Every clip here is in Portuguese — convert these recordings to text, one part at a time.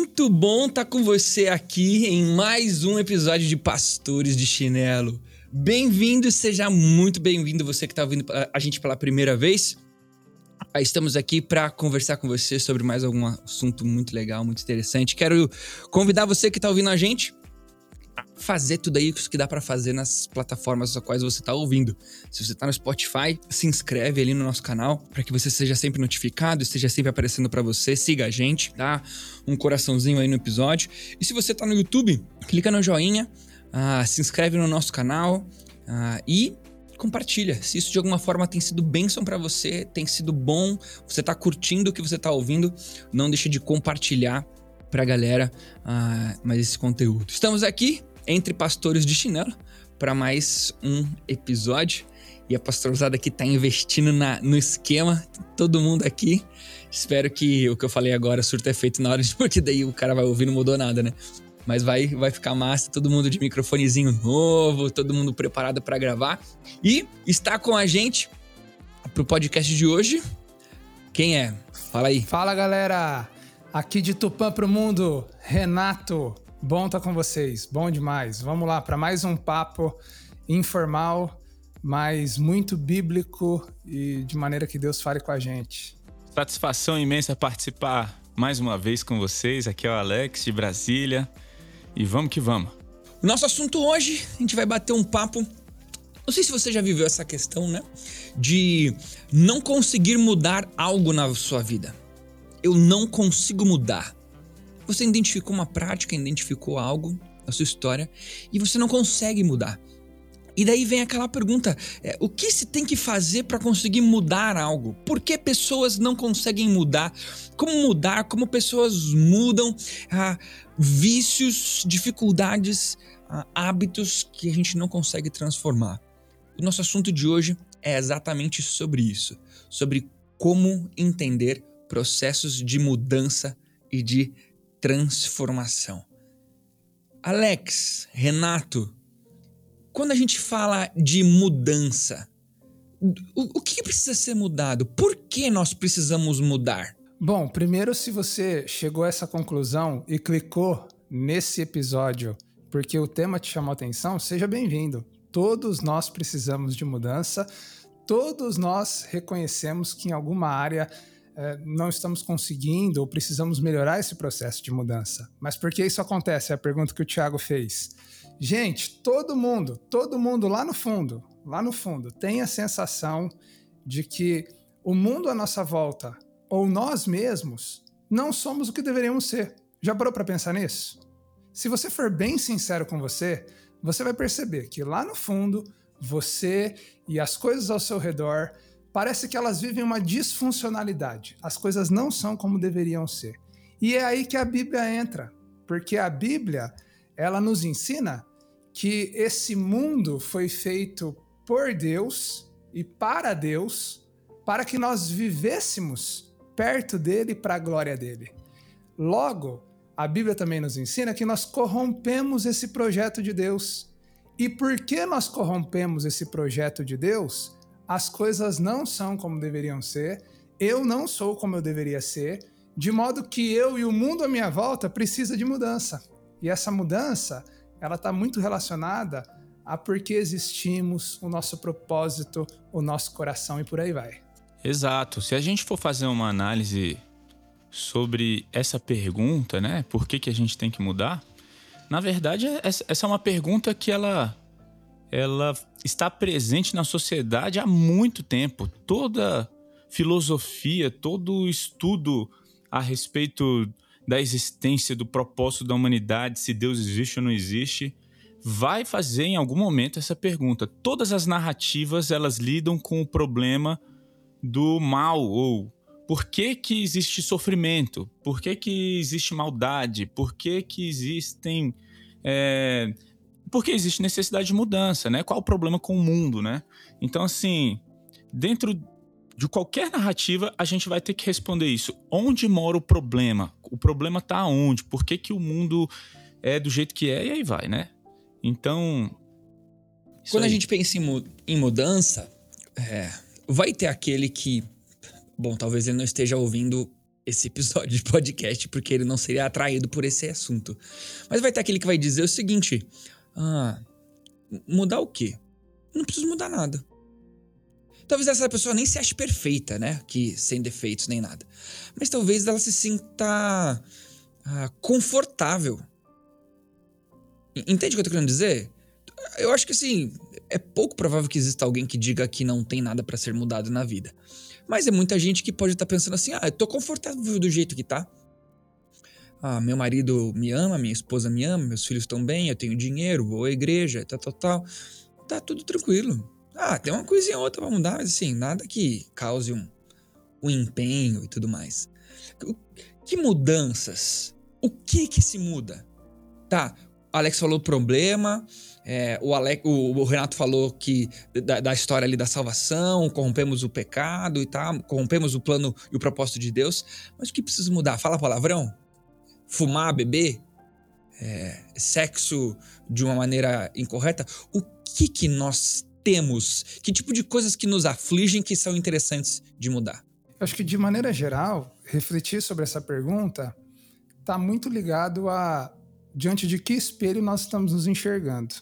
Muito bom estar tá com você aqui em mais um episódio de Pastores de Chinelo. Bem-vindo, seja muito bem-vindo você que está ouvindo a gente pela primeira vez. Ah, estamos aqui para conversar com você sobre mais algum assunto muito legal, muito interessante. Quero convidar você que está ouvindo a gente fazer tudo aí que dá para fazer nas plataformas das quais você está ouvindo. Se você está no Spotify, se inscreve ali no nosso canal para que você seja sempre notificado, esteja sempre aparecendo para você. Siga a gente, dá um coraçãozinho aí no episódio. E se você está no YouTube, clica no joinha, uh, se inscreve no nosso canal uh, e compartilha. Se isso de alguma forma tem sido bênção para você, tem sido bom, você está curtindo o que você está ouvindo, não deixe de compartilhar para a galera uh, mais esse conteúdo. Estamos aqui entre pastores de chinelo para mais um episódio. E a pastorzada aqui tá investindo na, no esquema, todo mundo aqui. Espero que o que eu falei agora surta efeito na hora de, porque daí o cara vai ouvir não mudou nada, né? Mas vai, vai ficar massa, todo mundo de microfonezinho novo, todo mundo preparado para gravar. E está com a gente pro podcast de hoje. Quem é? Fala aí. Fala galera, aqui de Tupã pro Mundo, Renato. Bom estar tá com vocês, bom demais. Vamos lá para mais um papo informal, mas muito bíblico e de maneira que Deus fale com a gente. Satisfação imensa participar mais uma vez com vocês. Aqui é o Alex de Brasília e vamos que vamos. Nosso assunto hoje, a gente vai bater um papo. Não sei se você já viveu essa questão, né? De não conseguir mudar algo na sua vida. Eu não consigo mudar. Você identificou uma prática, identificou algo na sua história e você não consegue mudar. E daí vem aquela pergunta: é, o que se tem que fazer para conseguir mudar algo? Por que pessoas não conseguem mudar? Como mudar? Como pessoas mudam ah, vícios, dificuldades, ah, hábitos que a gente não consegue transformar? O nosso assunto de hoje é exatamente sobre isso, sobre como entender processos de mudança e de transformação. Alex, Renato, quando a gente fala de mudança, o, o que precisa ser mudado? Por que nós precisamos mudar? Bom, primeiro, se você chegou a essa conclusão e clicou nesse episódio porque o tema te chamou a atenção, seja bem-vindo. Todos nós precisamos de mudança, todos nós reconhecemos que em alguma área não estamos conseguindo ou precisamos melhorar esse processo de mudança. Mas por que isso acontece? É a pergunta que o Thiago fez. Gente, todo mundo, todo mundo lá no fundo, lá no fundo, tem a sensação de que o mundo à nossa volta ou nós mesmos não somos o que deveríamos ser. Já parou para pensar nisso? Se você for bem sincero com você, você vai perceber que lá no fundo, você e as coisas ao seu redor parece que elas vivem uma disfuncionalidade. As coisas não são como deveriam ser. E é aí que a Bíblia entra, porque a Bíblia, ela nos ensina que esse mundo foi feito por Deus e para Deus, para que nós vivêssemos perto dele para a glória dele. Logo, a Bíblia também nos ensina que nós corrompemos esse projeto de Deus. E por que nós corrompemos esse projeto de Deus? As coisas não são como deveriam ser, eu não sou como eu deveria ser, de modo que eu e o mundo à minha volta precisa de mudança. E essa mudança, ela está muito relacionada a por que existimos, o nosso propósito, o nosso coração e por aí vai. Exato. Se a gente for fazer uma análise sobre essa pergunta, né? Por que, que a gente tem que mudar? Na verdade, essa é uma pergunta que ela ela está presente na sociedade há muito tempo. Toda filosofia, todo estudo a respeito da existência, do propósito da humanidade, se Deus existe ou não existe, vai fazer em algum momento essa pergunta. Todas as narrativas elas lidam com o problema do mal ou por que, que existe sofrimento? Por que, que existe maldade? Por que, que existem. É... Porque existe necessidade de mudança, né? Qual o problema com o mundo, né? Então, assim, dentro de qualquer narrativa, a gente vai ter que responder isso. Onde mora o problema? O problema está onde? Por que, que o mundo é do jeito que é? E aí vai, né? Então. Quando aí. a gente pensa em, em mudança, é, vai ter aquele que. Bom, talvez ele não esteja ouvindo esse episódio de podcast porque ele não seria atraído por esse assunto. Mas vai ter aquele que vai dizer o seguinte: Ah, mudar o quê? Não preciso mudar nada. Talvez essa pessoa nem se ache perfeita, né? Que sem defeitos nem nada. Mas talvez ela se sinta ah, confortável Entende o que eu tô querendo dizer? Eu acho que assim, é pouco provável que exista alguém que diga que não tem nada para ser mudado na vida. Mas é muita gente que pode estar tá pensando assim: ah, eu tô confortável do jeito que tá. Ah, meu marido me ama, minha esposa me ama, meus filhos estão bem, eu tenho dinheiro, vou à igreja, tal, tal, tal. Tá tudo tranquilo. Ah, tem uma coisinha ou outra pra mudar, mas assim, nada que cause um, um empenho e tudo mais. Que mudanças? O que que se muda? Tá, Alex falou problema, é, o, Alex, o, o, Renato falou que da, da, história ali da salvação, corrompemos o pecado e tal, corrompemos o plano e o propósito de Deus. Mas o que precisa mudar? Fala palavrão? Fumar, beber? É, sexo de uma maneira incorreta? O que que nós temos? Que tipo de coisas que nos afligem que são interessantes de mudar? Acho que de maneira geral, refletir sobre essa pergunta está muito ligado a diante de que espelho nós estamos nos enxergando?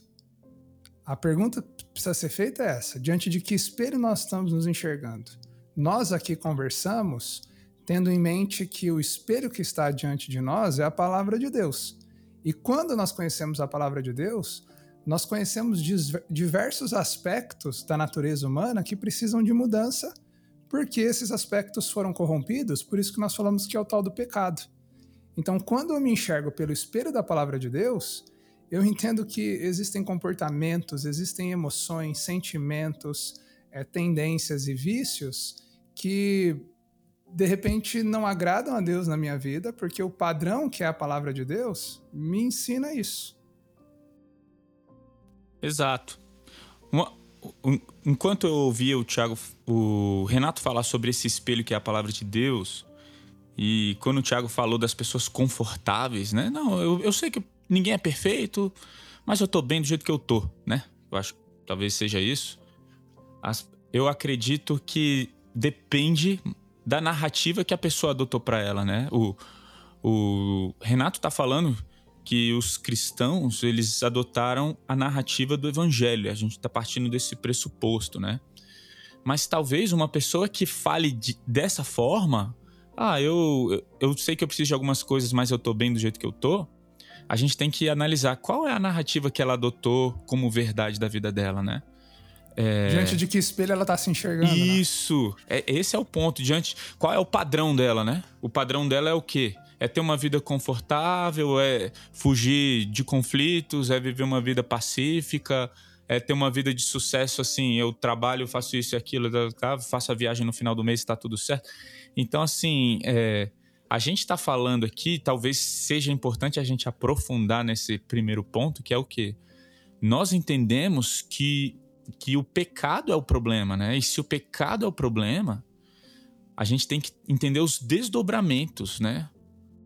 A pergunta que precisa ser feita é essa: diante de que espelho nós estamos nos enxergando? Nós aqui conversamos tendo em mente que o espelho que está diante de nós é a palavra de Deus. E quando nós conhecemos a palavra de Deus, nós conhecemos diversos aspectos da natureza humana que precisam de mudança, porque esses aspectos foram corrompidos, por isso que nós falamos que é o tal do pecado. Então, quando eu me enxergo pelo espelho da palavra de Deus, eu entendo que existem comportamentos, existem emoções, sentimentos, é, tendências e vícios que de repente não agradam a Deus na minha vida, porque o padrão que é a palavra de Deus me ensina isso. Exato. Uma, um, enquanto eu ouvia o Thiago, o Renato falar sobre esse espelho que é a palavra de Deus, e quando o Thiago falou das pessoas confortáveis, né? Não, eu, eu sei que ninguém é perfeito, mas eu tô bem do jeito que eu tô, né? Eu acho talvez seja isso. As, eu acredito que depende da narrativa que a pessoa adotou para ela, né? O, o Renato tá falando que os cristãos, eles adotaram a narrativa do evangelho. A gente tá partindo desse pressuposto, né? Mas talvez uma pessoa que fale de, dessa forma ah, eu, eu sei que eu preciso de algumas coisas, mas eu tô bem do jeito que eu tô, a gente tem que analisar qual é a narrativa que ela adotou como verdade da vida dela, né? É... Diante de que espelho ela tá se enxergando. Né? Isso. Né? É, esse é o ponto. Diante. Qual é o padrão dela, né? O padrão dela é o quê? É ter uma vida confortável, é fugir de conflitos, é viver uma vida pacífica, é ter uma vida de sucesso assim. Eu trabalho, faço isso e aquilo, tá? faço a viagem no final do mês e tá tudo certo. Então, assim, é, a gente está falando aqui, talvez seja importante a gente aprofundar nesse primeiro ponto, que é o quê? Nós entendemos que, que o pecado é o problema, né? E se o pecado é o problema, a gente tem que entender os desdobramentos, né?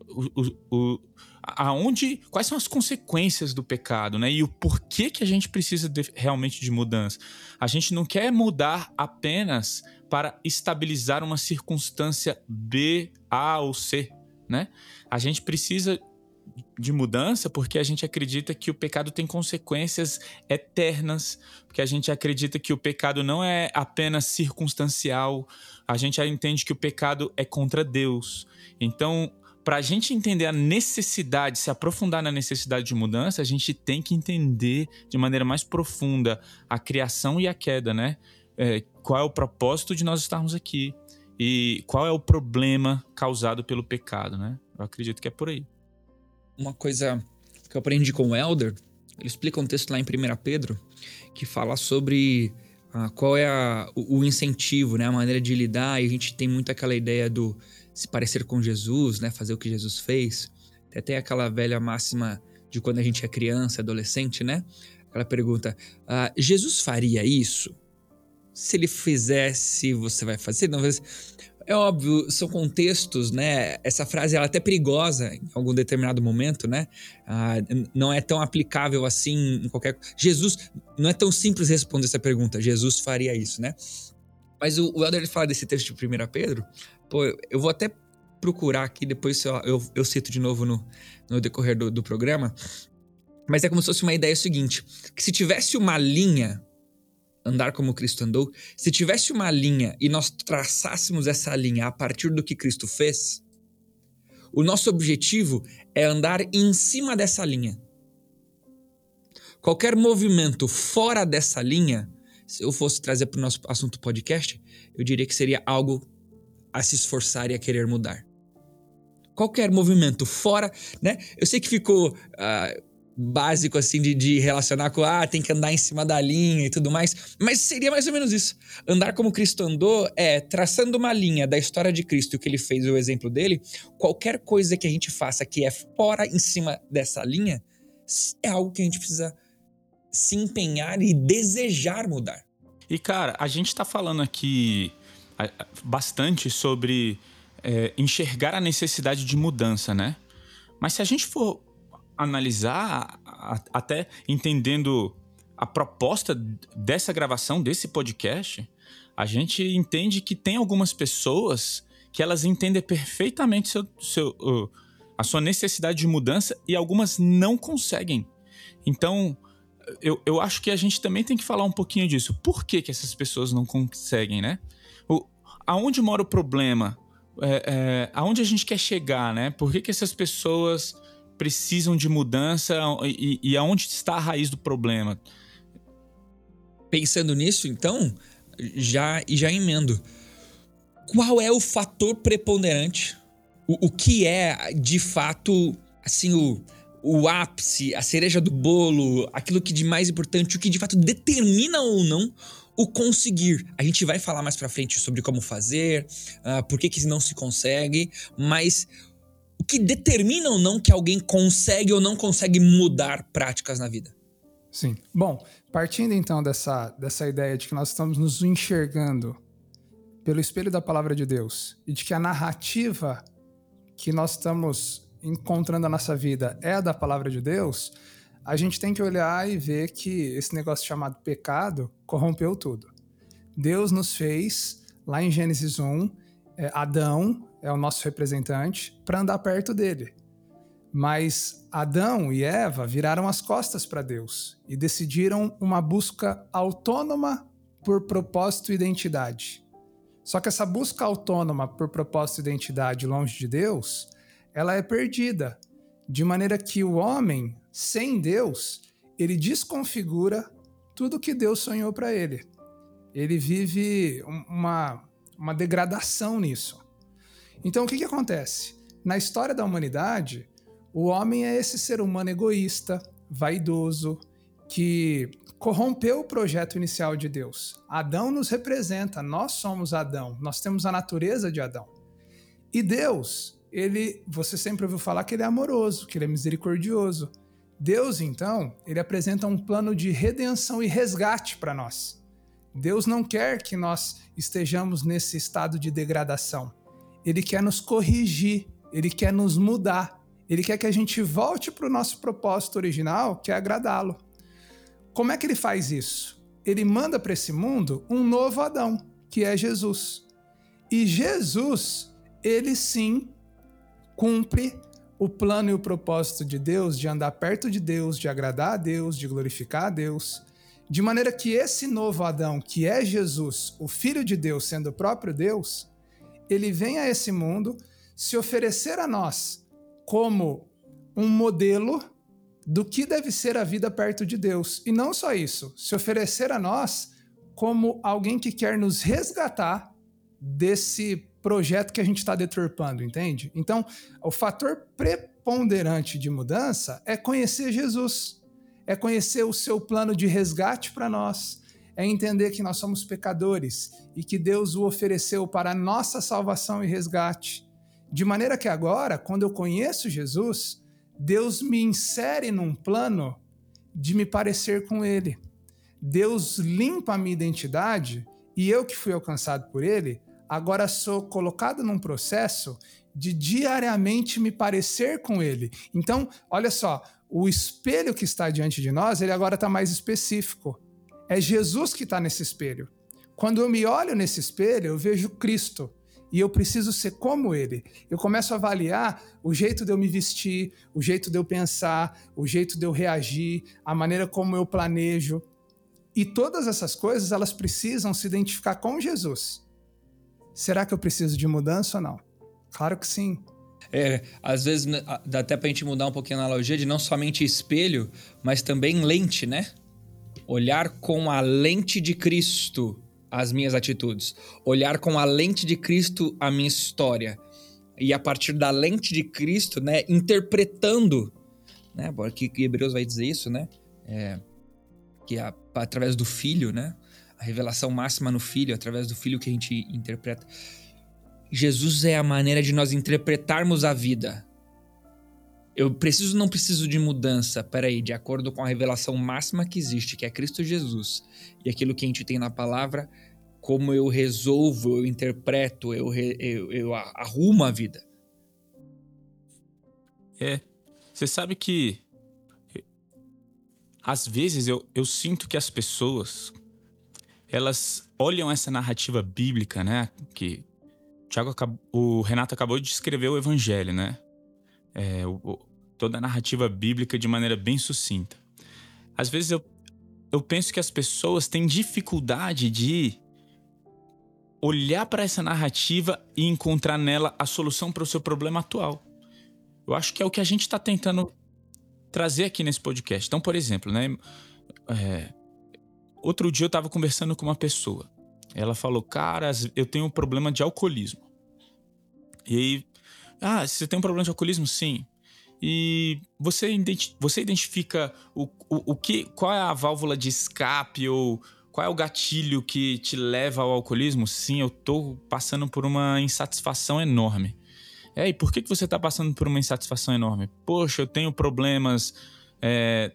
O, o, o, aonde, quais são as consequências do pecado, né? E o porquê que a gente precisa de, realmente de mudança. A gente não quer mudar apenas para estabilizar uma circunstância B, A ou C, né? A gente precisa de mudança porque a gente acredita que o pecado tem consequências eternas, porque a gente acredita que o pecado não é apenas circunstancial, a gente entende que o pecado é contra Deus. Então, para a gente entender a necessidade, se aprofundar na necessidade de mudança, a gente tem que entender de maneira mais profunda a criação e a queda, né? é, qual é o propósito de nós estarmos aqui e qual é o problema causado pelo pecado, né? Eu acredito que é por aí. Uma coisa que eu aprendi com o Elder ele explica um texto lá em 1 Pedro que fala sobre ah, qual é a, o, o, incentivo, né? A maneira de lidar. E a gente tem muito aquela ideia do se parecer com Jesus, né? Fazer o que Jesus fez. Tem até aquela velha máxima de quando a gente é criança, adolescente, né? Aquela pergunta: ah, Jesus faria isso? Se ele fizesse, você vai fazer? Não, é óbvio, são contextos, né? Essa frase ela é até perigosa em algum determinado momento, né? Ah, não é tão aplicável assim em qualquer. Jesus, não é tão simples responder essa pergunta. Jesus faria isso, né? Mas o, o Helder fala desse texto de 1 Pedro, pô, eu vou até procurar aqui, depois eu, eu, eu cito de novo no, no decorrer do, do programa. Mas é como se fosse uma ideia seguinte: que se tivesse uma linha andar como Cristo andou, se tivesse uma linha e nós traçássemos essa linha a partir do que Cristo fez, o nosso objetivo é andar em cima dessa linha. Qualquer movimento fora dessa linha, se eu fosse trazer para o nosso assunto podcast, eu diria que seria algo a se esforçar e a querer mudar. Qualquer movimento fora, né? Eu sei que ficou. Uh, básico assim de, de, relacionar com ah, tem que andar em cima da linha e tudo mais, mas seria mais ou menos isso. Andar como Cristo andou é traçando uma linha da história de Cristo, o que ele fez, o exemplo dele. Qualquer coisa que a gente faça que é fora em cima dessa linha é algo que a gente precisa se empenhar e desejar mudar. E cara, a gente tá falando aqui bastante sobre é, enxergar a necessidade de mudança, né? Mas se a gente for analisar, até entendendo a proposta dessa gravação, desse podcast, a gente entende que tem algumas pessoas que elas entendem perfeitamente seu, seu, a sua necessidade de mudança e algumas não conseguem. Então, eu, eu acho que a gente também tem que falar um pouquinho disso. Por que, que essas pessoas não conseguem, né? O, aonde mora o problema? É, é, aonde a gente quer chegar, né? Por que, que essas pessoas precisam de mudança e, e aonde está a raiz do problema? Pensando nisso, então, já e já emendo. Qual é o fator preponderante? O, o que é, de fato, assim, o, o ápice, a cereja do bolo, aquilo que de mais importante, o que de fato determina ou não o conseguir. A gente vai falar mais para frente sobre como fazer, uh, por que, que não se consegue, mas o que determina ou não que alguém consegue ou não consegue mudar práticas na vida. Sim. Bom, partindo então dessa, dessa ideia de que nós estamos nos enxergando pelo espelho da palavra de Deus e de que a narrativa que nós estamos encontrando na nossa vida é a da palavra de Deus, a gente tem que olhar e ver que esse negócio chamado pecado corrompeu tudo. Deus nos fez, lá em Gênesis 1, é, Adão é o nosso representante, para andar perto dele. Mas Adão e Eva viraram as costas para Deus e decidiram uma busca autônoma por propósito e identidade. Só que essa busca autônoma por propósito e identidade longe de Deus, ela é perdida, de maneira que o homem, sem Deus, ele desconfigura tudo que Deus sonhou para ele. Ele vive uma, uma degradação nisso. Então, o que, que acontece? Na história da humanidade, o homem é esse ser humano egoísta, vaidoso, que corrompeu o projeto inicial de Deus. Adão nos representa, nós somos Adão, nós temos a natureza de Adão. E Deus, ele, você sempre ouviu falar que ele é amoroso, que ele é misericordioso. Deus, então, ele apresenta um plano de redenção e resgate para nós. Deus não quer que nós estejamos nesse estado de degradação ele quer nos corrigir, ele quer nos mudar, ele quer que a gente volte para o nosso propósito original, que é agradá-lo. Como é que ele faz isso? Ele manda para esse mundo um novo Adão, que é Jesus. E Jesus, ele sim cumpre o plano e o propósito de Deus de andar perto de Deus, de agradar a Deus, de glorificar a Deus, de maneira que esse novo Adão, que é Jesus, o Filho de Deus, sendo o próprio Deus, ele vem a esse mundo se oferecer a nós como um modelo do que deve ser a vida perto de Deus. E não só isso, se oferecer a nós como alguém que quer nos resgatar desse projeto que a gente está deturpando, entende? Então, o fator preponderante de mudança é conhecer Jesus, é conhecer o seu plano de resgate para nós, é entender que nós somos pecadores e que Deus o ofereceu para nossa salvação e resgate. De maneira que agora, quando eu conheço Jesus, Deus me insere num plano de me parecer com Ele. Deus limpa a minha identidade e eu que fui alcançado por Ele, agora sou colocado num processo de diariamente me parecer com Ele. Então, olha só, o espelho que está diante de nós, ele agora está mais específico. É Jesus que está nesse espelho. Quando eu me olho nesse espelho, eu vejo Cristo e eu preciso ser como ele. Eu começo a avaliar o jeito de eu me vestir, o jeito de eu pensar, o jeito de eu reagir, a maneira como eu planejo. E todas essas coisas, elas precisam se identificar com Jesus. Será que eu preciso de mudança ou não? Claro que sim. É, às vezes dá até pra gente mudar um pouquinho a analogia de não somente espelho, mas também lente, né? Olhar com a lente de Cristo as minhas atitudes. Olhar com a lente de Cristo a minha história. E a partir da lente de Cristo, né? Interpretando, né? Porque Hebreus vai dizer isso, né? É, que a, através do Filho, né? A revelação máxima no Filho, através do Filho que a gente interpreta Jesus é a maneira de nós interpretarmos a vida. Eu preciso não preciso de mudança, peraí, de acordo com a revelação máxima que existe, que é Cristo Jesus, e aquilo que a gente tem na palavra, como eu resolvo, eu interpreto, eu, eu, eu arrumo a vida. É. Você sabe que. Às vezes eu, eu sinto que as pessoas. Elas olham essa narrativa bíblica, né? Que Tiago, o Renato acabou de escrever o Evangelho, né? É, o, toda a narrativa bíblica de maneira bem sucinta. Às vezes eu, eu penso que as pessoas têm dificuldade de olhar para essa narrativa e encontrar nela a solução para o seu problema atual. Eu acho que é o que a gente está tentando trazer aqui nesse podcast. Então, por exemplo, né? É, outro dia eu estava conversando com uma pessoa. Ela falou, cara, eu tenho um problema de alcoolismo. E aí, ah, você tem um problema de alcoolismo? Sim. E você, identi você identifica o, o, o que, qual é a válvula de escape ou qual é o gatilho que te leva ao alcoolismo? Sim, eu tô passando por uma insatisfação enorme. É, e por que, que você tá passando por uma insatisfação enorme? Poxa, eu tenho problemas é,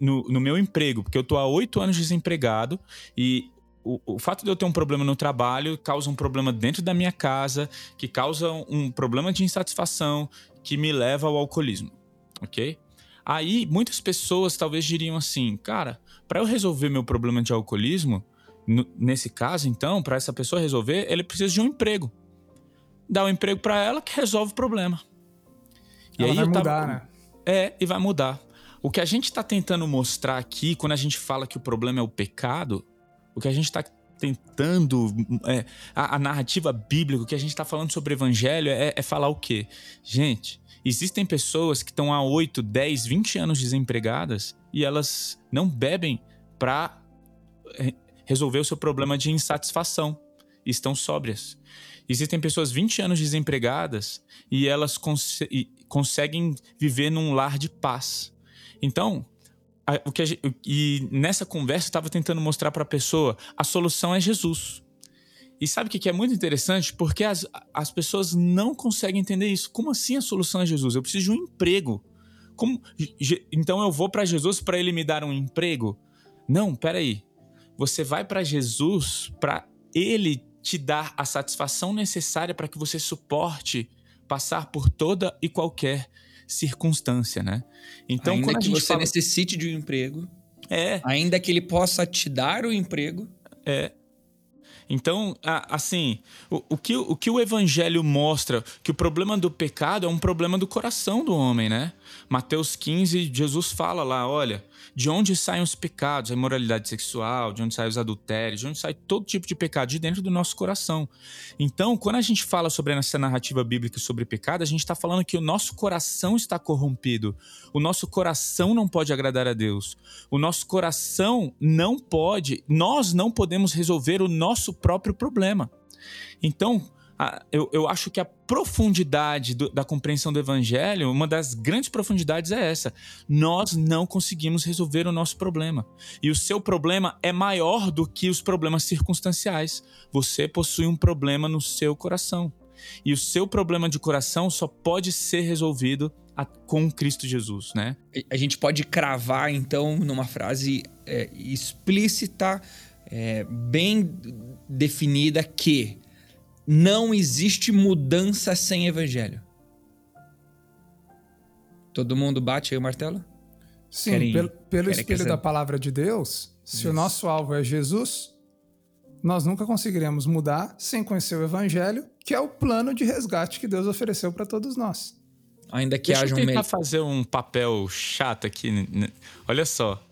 no, no meu emprego, porque eu tô há oito anos desempregado e o, o, fato de eu ter um problema no trabalho causa um problema dentro da minha casa, que causa um problema de insatisfação que me leva ao alcoolismo, ok? Aí muitas pessoas talvez diriam assim, cara, para eu resolver meu problema de alcoolismo, nesse caso então, para essa pessoa resolver, ele precisa de um emprego. Dá um emprego para ela que resolve o problema. E ela aí vai mudar, tava... né? É, e vai mudar. O que a gente está tentando mostrar aqui, quando a gente fala que o problema é o pecado, o que a gente está tentando, é, a, a, narrativa bíblica, o que a gente está falando sobre evangelho é, é falar o quê? Gente, existem pessoas que estão há 8, 10, 20 anos desempregadas e elas não bebem para é, resolver o seu problema de insatisfação. E estão sóbrias. Existem pessoas 20 anos desempregadas e elas cons conseguem viver num lar de paz. Então, o que gente, e nessa conversa eu estava tentando mostrar para a pessoa a solução é Jesus. E sabe o que é muito interessante? Porque as, as pessoas não conseguem entender isso. Como assim a solução é Jesus? Eu preciso de um emprego. Como, então eu vou para Jesus para ele me dar um emprego? Não, peraí. Você vai para Jesus para ele te dar a satisfação necessária para que você suporte passar por toda e qualquer circunstância, né? Então, ainda quando a que gente você fala... necessite de um emprego, é, ainda que ele possa te dar o emprego, é. Então, assim, o, o, que, o que o evangelho mostra, que o problema do pecado é um problema do coração do homem, né? Mateus 15, Jesus fala lá, olha, de onde saem os pecados, a imoralidade sexual, de onde saem os adultérios, de onde sai todo tipo de pecado, de dentro do nosso coração. Então, quando a gente fala sobre essa narrativa bíblica sobre pecado, a gente está falando que o nosso coração está corrompido. O nosso coração não pode agradar a Deus. O nosso coração não pode, nós não podemos resolver o nosso próprio problema. Então, eu, eu acho que a profundidade do, da compreensão do evangelho, uma das grandes profundidades é essa. Nós não conseguimos resolver o nosso problema. E o seu problema é maior do que os problemas circunstanciais. Você possui um problema no seu coração. E o seu problema de coração só pode ser resolvido a, com Cristo Jesus, né? A gente pode cravar, então, numa frase é, explícita, é, bem definida, que não existe mudança sem evangelho. Todo mundo bate aí o martelo? Sim, querem, pelo, pelo espelho da palavra de Deus, se Isso. o nosso alvo é Jesus, nós nunca conseguiremos mudar sem conhecer o evangelho, que é o plano de resgate que Deus ofereceu para todos nós. Ainda que Deixa haja eu tentar um fazer um papel chato aqui. Olha só.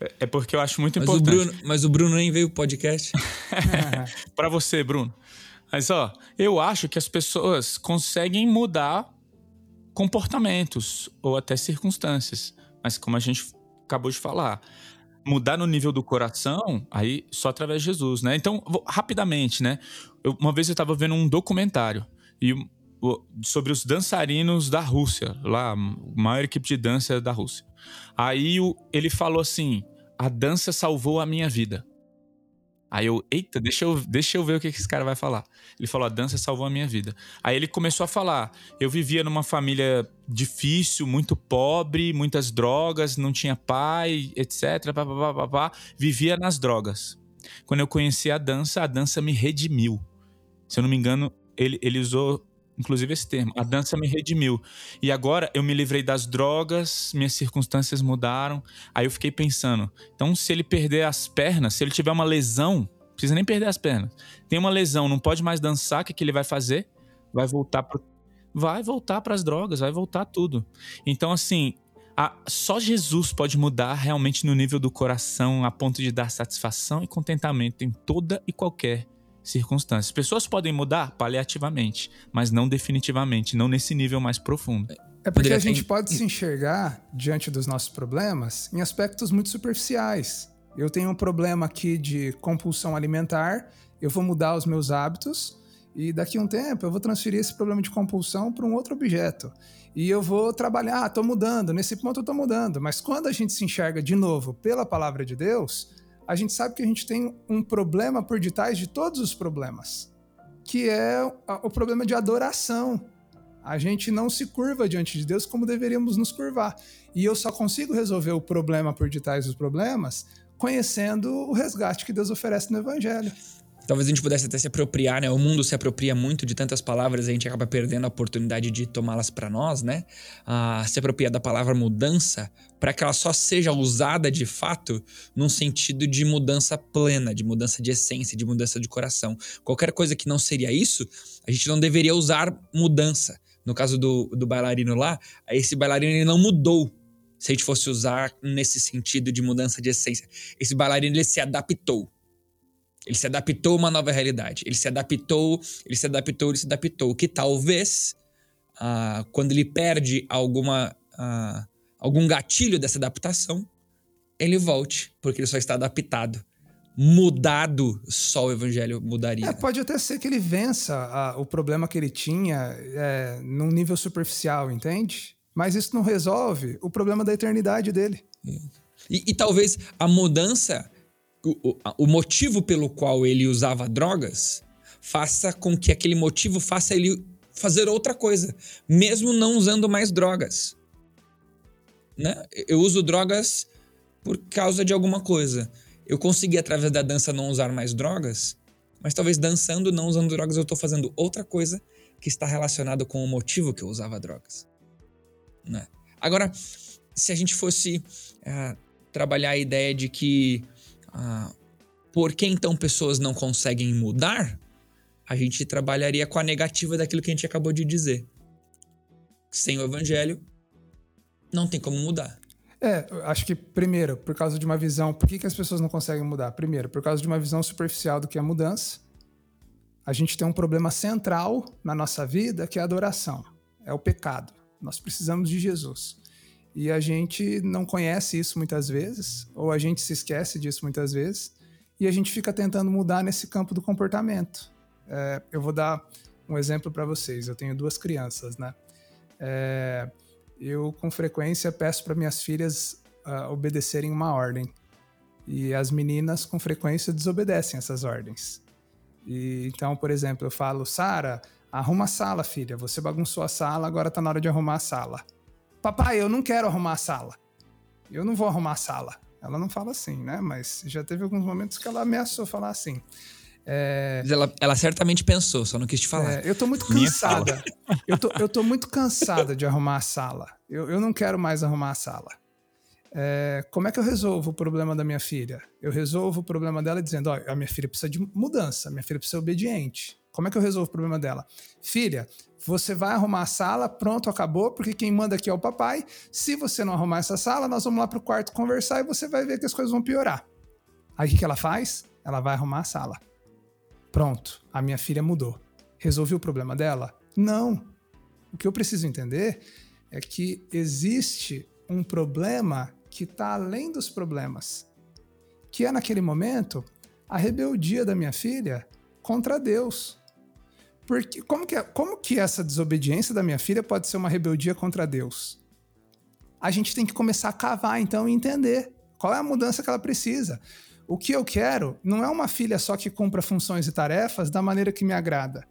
É, é porque eu acho muito mas importante. O Bruno, mas o Bruno nem veio o podcast. para você, Bruno. Mas, ó, eu acho que as pessoas conseguem mudar comportamentos ou até circunstâncias. Mas, como a gente acabou de falar, mudar no nível do coração, aí só através de Jesus, né? Então, vou, rapidamente, né? Eu, uma vez eu estava vendo um documentário e sobre os dançarinos da Rússia, lá, a maior equipe de dança da Rússia. Aí ele falou assim: a dança salvou a minha vida. Aí eu, eita, deixa eu, deixa eu ver o que esse cara vai falar. Ele falou: a dança salvou a minha vida. Aí ele começou a falar: eu vivia numa família difícil, muito pobre, muitas drogas, não tinha pai, etc. Pá, pá, pá, pá, vivia nas drogas. Quando eu conheci a dança, a dança me redimiu. Se eu não me engano, ele, ele usou inclusive esse termo. A dança me redimiu. E agora eu me livrei das drogas, minhas circunstâncias mudaram. Aí eu fiquei pensando, então se ele perder as pernas, se ele tiver uma lesão, não precisa nem perder as pernas. Tem uma lesão, não pode mais dançar, o que, que ele vai fazer? Vai voltar pro... vai voltar para as drogas, vai voltar tudo. Então assim, a... só Jesus pode mudar realmente no nível do coração a ponto de dar satisfação e contentamento em toda e qualquer circunstâncias. Pessoas podem mudar paliativamente, mas não definitivamente, não nesse nível mais profundo. É porque a gente pode se enxergar diante dos nossos problemas em aspectos muito superficiais. Eu tenho um problema aqui de compulsão alimentar, eu vou mudar os meus hábitos e daqui a um tempo eu vou transferir esse problema de compulsão para um outro objeto. E eu vou trabalhar, estou mudando, nesse ponto eu estou mudando. Mas quando a gente se enxerga de novo pela palavra de Deus, a gente sabe que a gente tem um problema por detrás de todos os problemas, que é o problema de adoração. A gente não se curva diante de Deus como deveríamos nos curvar. E eu só consigo resolver o problema por detrás dos problemas conhecendo o resgate que Deus oferece no Evangelho talvez a gente pudesse até se apropriar, né? O mundo se apropria muito de tantas palavras, a gente acaba perdendo a oportunidade de tomá-las para nós, né? Ah, se apropriar da palavra mudança para que ela só seja usada de fato num sentido de mudança plena, de mudança de essência, de mudança de coração. Qualquer coisa que não seria isso, a gente não deveria usar mudança. No caso do, do bailarino lá, esse bailarino ele não mudou se a gente fosse usar nesse sentido de mudança de essência. Esse bailarino ele se adaptou. Ele se adaptou a uma nova realidade. Ele se adaptou, ele se adaptou, ele se adaptou. Que talvez, ah, quando ele perde alguma, ah, algum gatilho dessa adaptação, ele volte, porque ele só está adaptado. Mudado, só o evangelho mudaria. É, pode até ser que ele vença a, o problema que ele tinha é, num nível superficial, entende? Mas isso não resolve o problema da eternidade dele. E, e talvez a mudança o, o motivo pelo qual ele usava drogas faça com que aquele motivo faça ele fazer outra coisa, mesmo não usando mais drogas. Né? Eu uso drogas por causa de alguma coisa. Eu consegui, através da dança, não usar mais drogas, mas talvez dançando, não usando drogas, eu estou fazendo outra coisa que está relacionada com o motivo que eu usava drogas. Né? Agora, se a gente fosse uh, trabalhar a ideia de que ah, por que então pessoas não conseguem mudar? A gente trabalharia com a negativa daquilo que a gente acabou de dizer. Sem o evangelho, não tem como mudar. É, acho que primeiro, por causa de uma visão. Por que, que as pessoas não conseguem mudar? Primeiro, por causa de uma visão superficial do que é mudança. A gente tem um problema central na nossa vida que é a adoração, é o pecado. Nós precisamos de Jesus. E a gente não conhece isso muitas vezes, ou a gente se esquece disso muitas vezes, e a gente fica tentando mudar nesse campo do comportamento. É, eu vou dar um exemplo para vocês. Eu tenho duas crianças, né? É, eu com frequência peço para minhas filhas uh, obedecerem uma ordem e as meninas com frequência desobedecem essas ordens. E, então, por exemplo, eu falo, Sara, arruma a sala, filha. Você bagunçou a sala, agora está na hora de arrumar a sala. Papai, eu não quero arrumar a sala. Eu não vou arrumar a sala. Ela não fala assim, né? Mas já teve alguns momentos que ela ameaçou falar assim. É... Ela, ela, certamente pensou, só não quis te falar. É, eu tô muito cansada. eu, tô, eu tô muito cansada de arrumar a sala. Eu, eu não quero mais arrumar a sala. É, como é que eu resolvo o problema da minha filha? Eu resolvo o problema dela dizendo: ó, a minha filha precisa de mudança, minha filha precisa ser obediente. Como é que eu resolvo o problema dela? Filha, você vai arrumar a sala, pronto, acabou, porque quem manda aqui é o papai. Se você não arrumar essa sala, nós vamos lá pro quarto conversar e você vai ver que as coisas vão piorar. Aí o que ela faz? Ela vai arrumar a sala. Pronto, a minha filha mudou. Resolvi o problema dela? Não. O que eu preciso entender é que existe um problema que está além dos problemas, que é naquele momento a rebeldia da minha filha contra Deus. Porque como que, é, como que essa desobediência da minha filha pode ser uma rebeldia contra Deus? A gente tem que começar a cavar então e entender qual é a mudança que ela precisa. O que eu quero não é uma filha só que cumpra funções e tarefas da maneira que me agrada.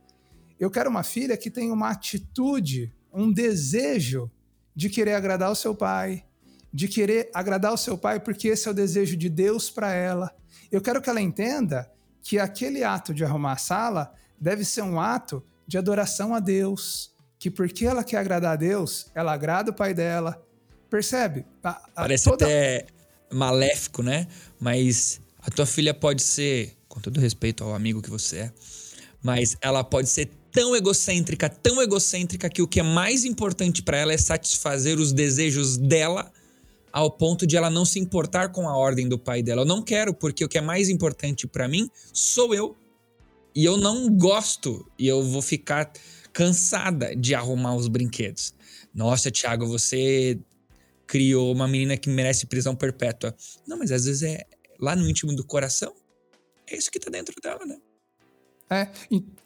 Eu quero uma filha que tenha uma atitude, um desejo de querer agradar o seu pai, de querer agradar o seu pai porque esse é o desejo de Deus para ela. Eu quero que ela entenda que aquele ato de arrumar a sala deve ser um ato de adoração a Deus, que porque ela quer agradar a Deus, ela agrada o pai dela. Percebe? A, a Parece toda... até maléfico, né? Mas a tua filha pode ser, com todo respeito ao amigo que você é, mas ela pode ser tão egocêntrica, tão egocêntrica que o que é mais importante para ela é satisfazer os desejos dela ao ponto de ela não se importar com a ordem do pai dela. Eu não quero, porque o que é mais importante para mim sou eu. E eu não gosto e eu vou ficar cansada de arrumar os brinquedos. Nossa, Thiago, você criou uma menina que merece prisão perpétua. Não, mas às vezes é lá no íntimo do coração. É isso que tá dentro dela, né? É,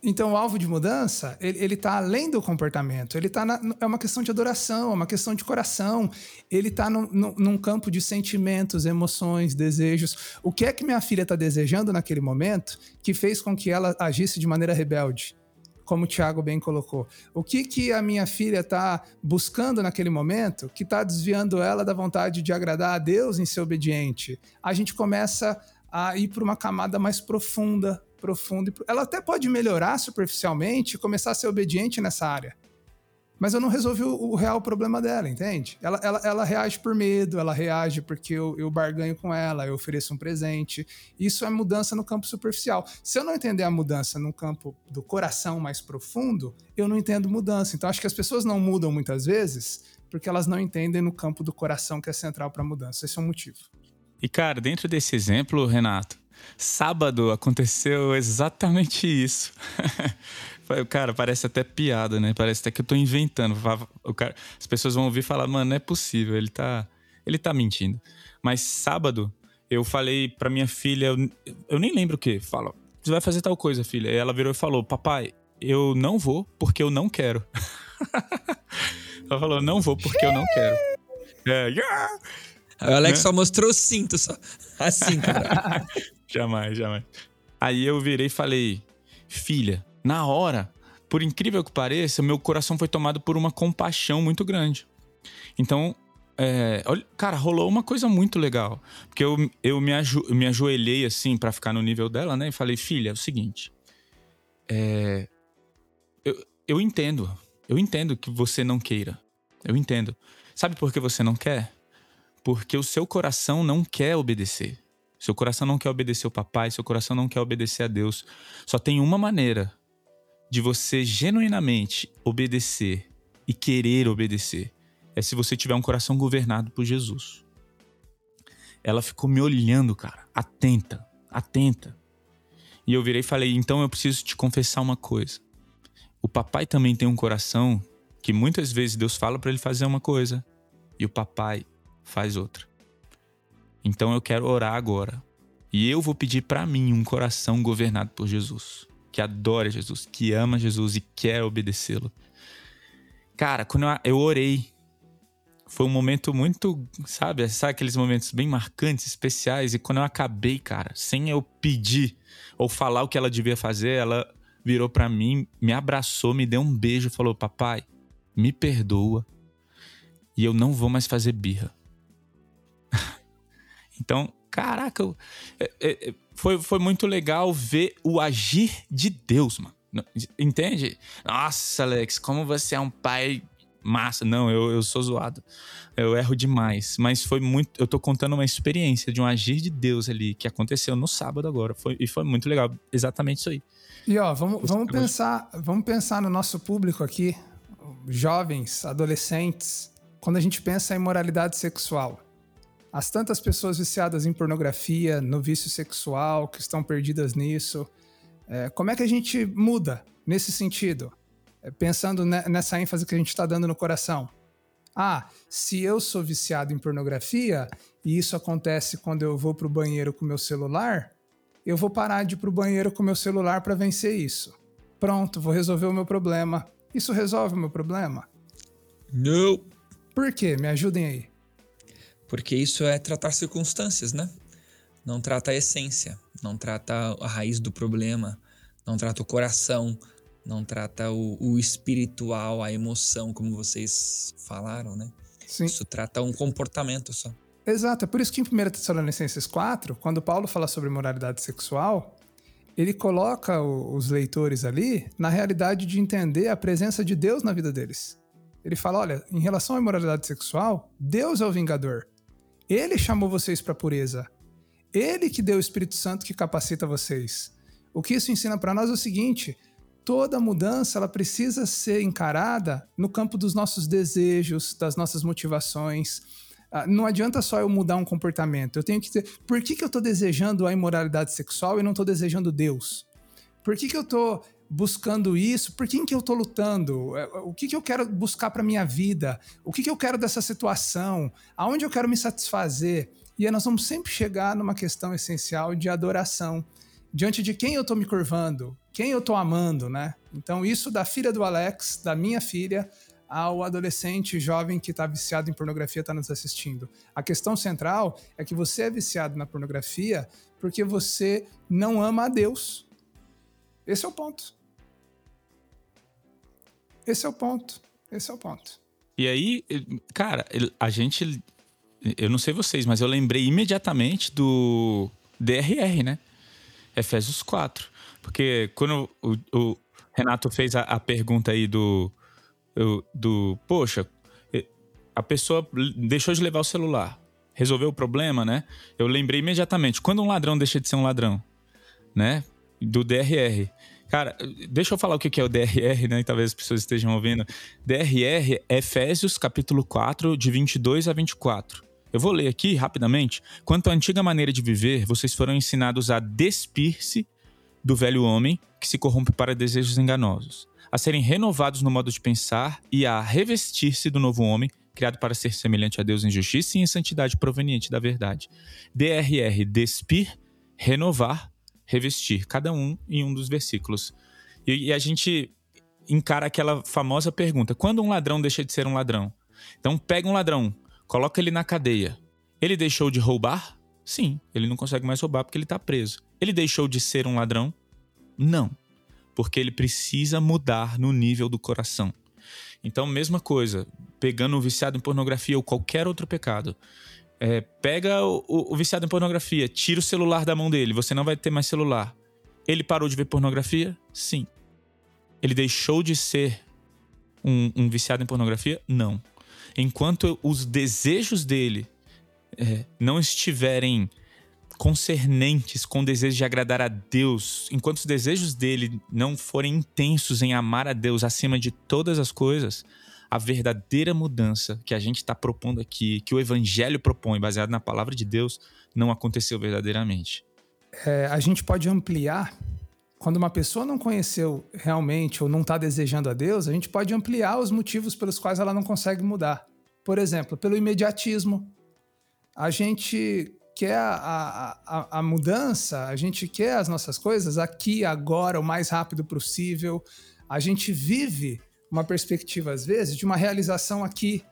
então o alvo de mudança, ele, ele tá além do comportamento, ele tá na, é uma questão de adoração, é uma questão de coração, ele tá no, num campo de sentimentos, emoções, desejos. O que é que minha filha está desejando naquele momento que fez com que ela agisse de maneira rebelde? Como o Tiago bem colocou. O que que a minha filha está buscando naquele momento que está desviando ela da vontade de agradar a Deus em ser obediente? A gente começa a ir para uma camada mais profunda profundo. Ela até pode melhorar superficialmente, começar a ser obediente nessa área. Mas eu não resolvi o, o real problema dela, entende? Ela, ela, ela, reage por medo, ela reage porque eu, eu barganho com ela, eu ofereço um presente. Isso é mudança no campo superficial. Se eu não entender a mudança no campo do coração mais profundo, eu não entendo mudança. Então acho que as pessoas não mudam muitas vezes porque elas não entendem no campo do coração que é central para a mudança. Esse é o motivo. E cara, dentro desse exemplo, Renato, Sábado aconteceu exatamente isso. cara, parece até piada, né? Parece até que eu tô inventando. O cara, as pessoas vão ouvir e falar, mano, não é possível, ele tá, ele tá mentindo. Mas sábado, eu falei pra minha filha, eu, eu nem lembro o que. Fala, você vai fazer tal coisa, filha. E ela virou e falou, papai, eu não vou porque eu não quero. ela falou, não vou porque eu não quero. É, yeah! O Alex né? só mostrou o cinto, só. Assim, cara. Jamais, jamais. Aí eu virei e falei, filha, na hora, por incrível que pareça, meu coração foi tomado por uma compaixão muito grande. Então, é, olha, cara, rolou uma coisa muito legal. Porque eu, eu, me, ajo, me ajoelhei assim para ficar no nível dela, né? E falei, filha, é o seguinte. É, eu, eu entendo. Eu entendo que você não queira. Eu entendo. Sabe por que você não quer? Porque o seu coração não quer obedecer. Seu coração não quer obedecer o papai, seu coração não quer obedecer a Deus. Só tem uma maneira de você genuinamente obedecer e querer obedecer. É se você tiver um coração governado por Jesus. Ela ficou me olhando, cara, atenta, atenta. E eu virei e falei: então eu preciso te confessar uma coisa. O papai também tem um coração que muitas vezes Deus fala para ele fazer uma coisa e o papai faz outra. Então eu quero orar agora. E eu vou pedir para mim um coração governado por Jesus. que adora Jesus, que ama Jesus e quer obedecê-lo. Cara, quando eu, orei, foi um momento muito, sabe, sabe aqueles momentos bem marcantes, especiais, e quando eu acabei, cara, sem eu pedir ou falar o que ela devia fazer, ela virou para mim, me abraçou, me deu um beijo, falou: "Papai, me perdoa e eu não vou mais fazer birra". então, caraca, eu, é, é, foi, foi muito legal ver o agir de Deus, mano. Entende? Nossa, Alex, como você é um pai massa. Não, eu, eu sou zoado. Eu erro demais. Mas foi muito. Eu tô contando uma experiência de um agir de Deus ali que aconteceu no sábado agora. Foi, e foi muito legal. Exatamente isso aí. E ó, vamos, vamos pensar, vamos pensar no nosso público aqui, jovens, adolescentes, quando a gente pensa em moralidade sexual. As tantas pessoas viciadas em pornografia, no vício sexual, que estão perdidas nisso. É, como é que a gente muda nesse sentido? É, pensando nessa ênfase que a gente está dando no coração. Ah, se eu sou viciado em pornografia e isso acontece quando eu vou para o banheiro com meu celular, eu vou parar de ir para o banheiro com meu celular para vencer isso. Pronto, vou resolver o meu problema. Isso resolve o meu problema? Não. Por quê? Me ajudem aí. Porque isso é tratar circunstâncias, né? Não trata a essência, não trata a raiz do problema, não trata o coração, não trata o, o espiritual, a emoção, como vocês falaram, né? Sim. Isso trata um comportamento só. Exato, é por isso que em 1 Tessalonicenses 4, quando Paulo fala sobre moralidade sexual, ele coloca os leitores ali na realidade de entender a presença de Deus na vida deles. Ele fala: olha, em relação à imoralidade sexual, Deus é o vingador. Ele chamou vocês para pureza. Ele que deu o Espírito Santo que capacita vocês. O que isso ensina para nós é o seguinte: toda mudança ela precisa ser encarada no campo dos nossos desejos, das nossas motivações. Ah, não adianta só eu mudar um comportamento. Eu tenho que ter. Por que, que eu estou desejando a imoralidade sexual e não estou desejando Deus? Por que, que eu estou buscando isso? Por quem que eu estou lutando? É, o que, que eu quero buscar para minha vida? O que, que eu quero dessa situação? Aonde eu quero me satisfazer? E aí nós vamos sempre chegar numa questão essencial de adoração. Diante de quem eu estou me curvando? quem eu tô amando, né? Então, isso da filha do Alex, da minha filha, ao adolescente jovem que está viciado em pornografia está nos assistindo. A questão central é que você é viciado na pornografia porque você não ama a Deus. Esse é o ponto. Esse é o ponto. Esse é o ponto. E aí, cara, a gente. Eu não sei vocês, mas eu lembrei imediatamente do DRR, né? Efésios 4. Porque quando o, o Renato fez a, a, pergunta aí do, do. Poxa, a pessoa deixou de levar o celular. Resolveu o problema, né? Eu lembrei imediatamente. Quando um ladrão deixa de ser um ladrão, né? Do DRR. Cara, deixa eu falar o que é o DRR, né? Talvez as pessoas estejam ouvindo. DRR é Efésios capítulo 4, de 22 a 24. Eu vou ler aqui rapidamente. Quanto à antiga maneira de viver, vocês foram ensinados a despir-se do velho homem que se corrompe para desejos enganosos, a serem renovados no modo de pensar e a revestir-se do novo homem, criado para ser semelhante a Deus em justiça e em santidade proveniente da verdade. DRR, despir, renovar, revestir, cada um em um dos versículos. E, e a gente encara aquela famosa pergunta: quando um ladrão deixa de ser um ladrão? Então pega um ladrão, coloca ele na cadeia. Ele deixou de roubar? Sim, ele não consegue mais roubar porque ele está preso. Ele deixou de ser um ladrão? Não, porque ele precisa mudar no nível do coração. Então, mesma coisa, pegando o viciado em pornografia ou qualquer outro pecado. É, pega o, o, viciado em pornografia, tira o celular da mão dele, você não vai ter mais celular. Ele parou de ver pornografia? Sim. Ele deixou de ser um, um viciado em pornografia? Não. Enquanto os desejos dele é, não estiverem concernentes com o desejo de agradar a Deus, enquanto os desejos dele não forem intensos em amar a Deus acima de todas as coisas, a verdadeira mudança que a gente está propondo aqui, que o Evangelho propõe, baseado na palavra de Deus, não aconteceu verdadeiramente. É, a gente pode ampliar. Quando uma pessoa não conheceu realmente ou não está desejando a Deus, a gente pode ampliar os motivos pelos quais ela não consegue mudar. Por exemplo, pelo imediatismo. A gente quer a, a, a, mudança, a gente quer as nossas coisas aqui, agora, o mais rápido possível. A gente vive uma perspectiva, às vezes, de uma realização aqui.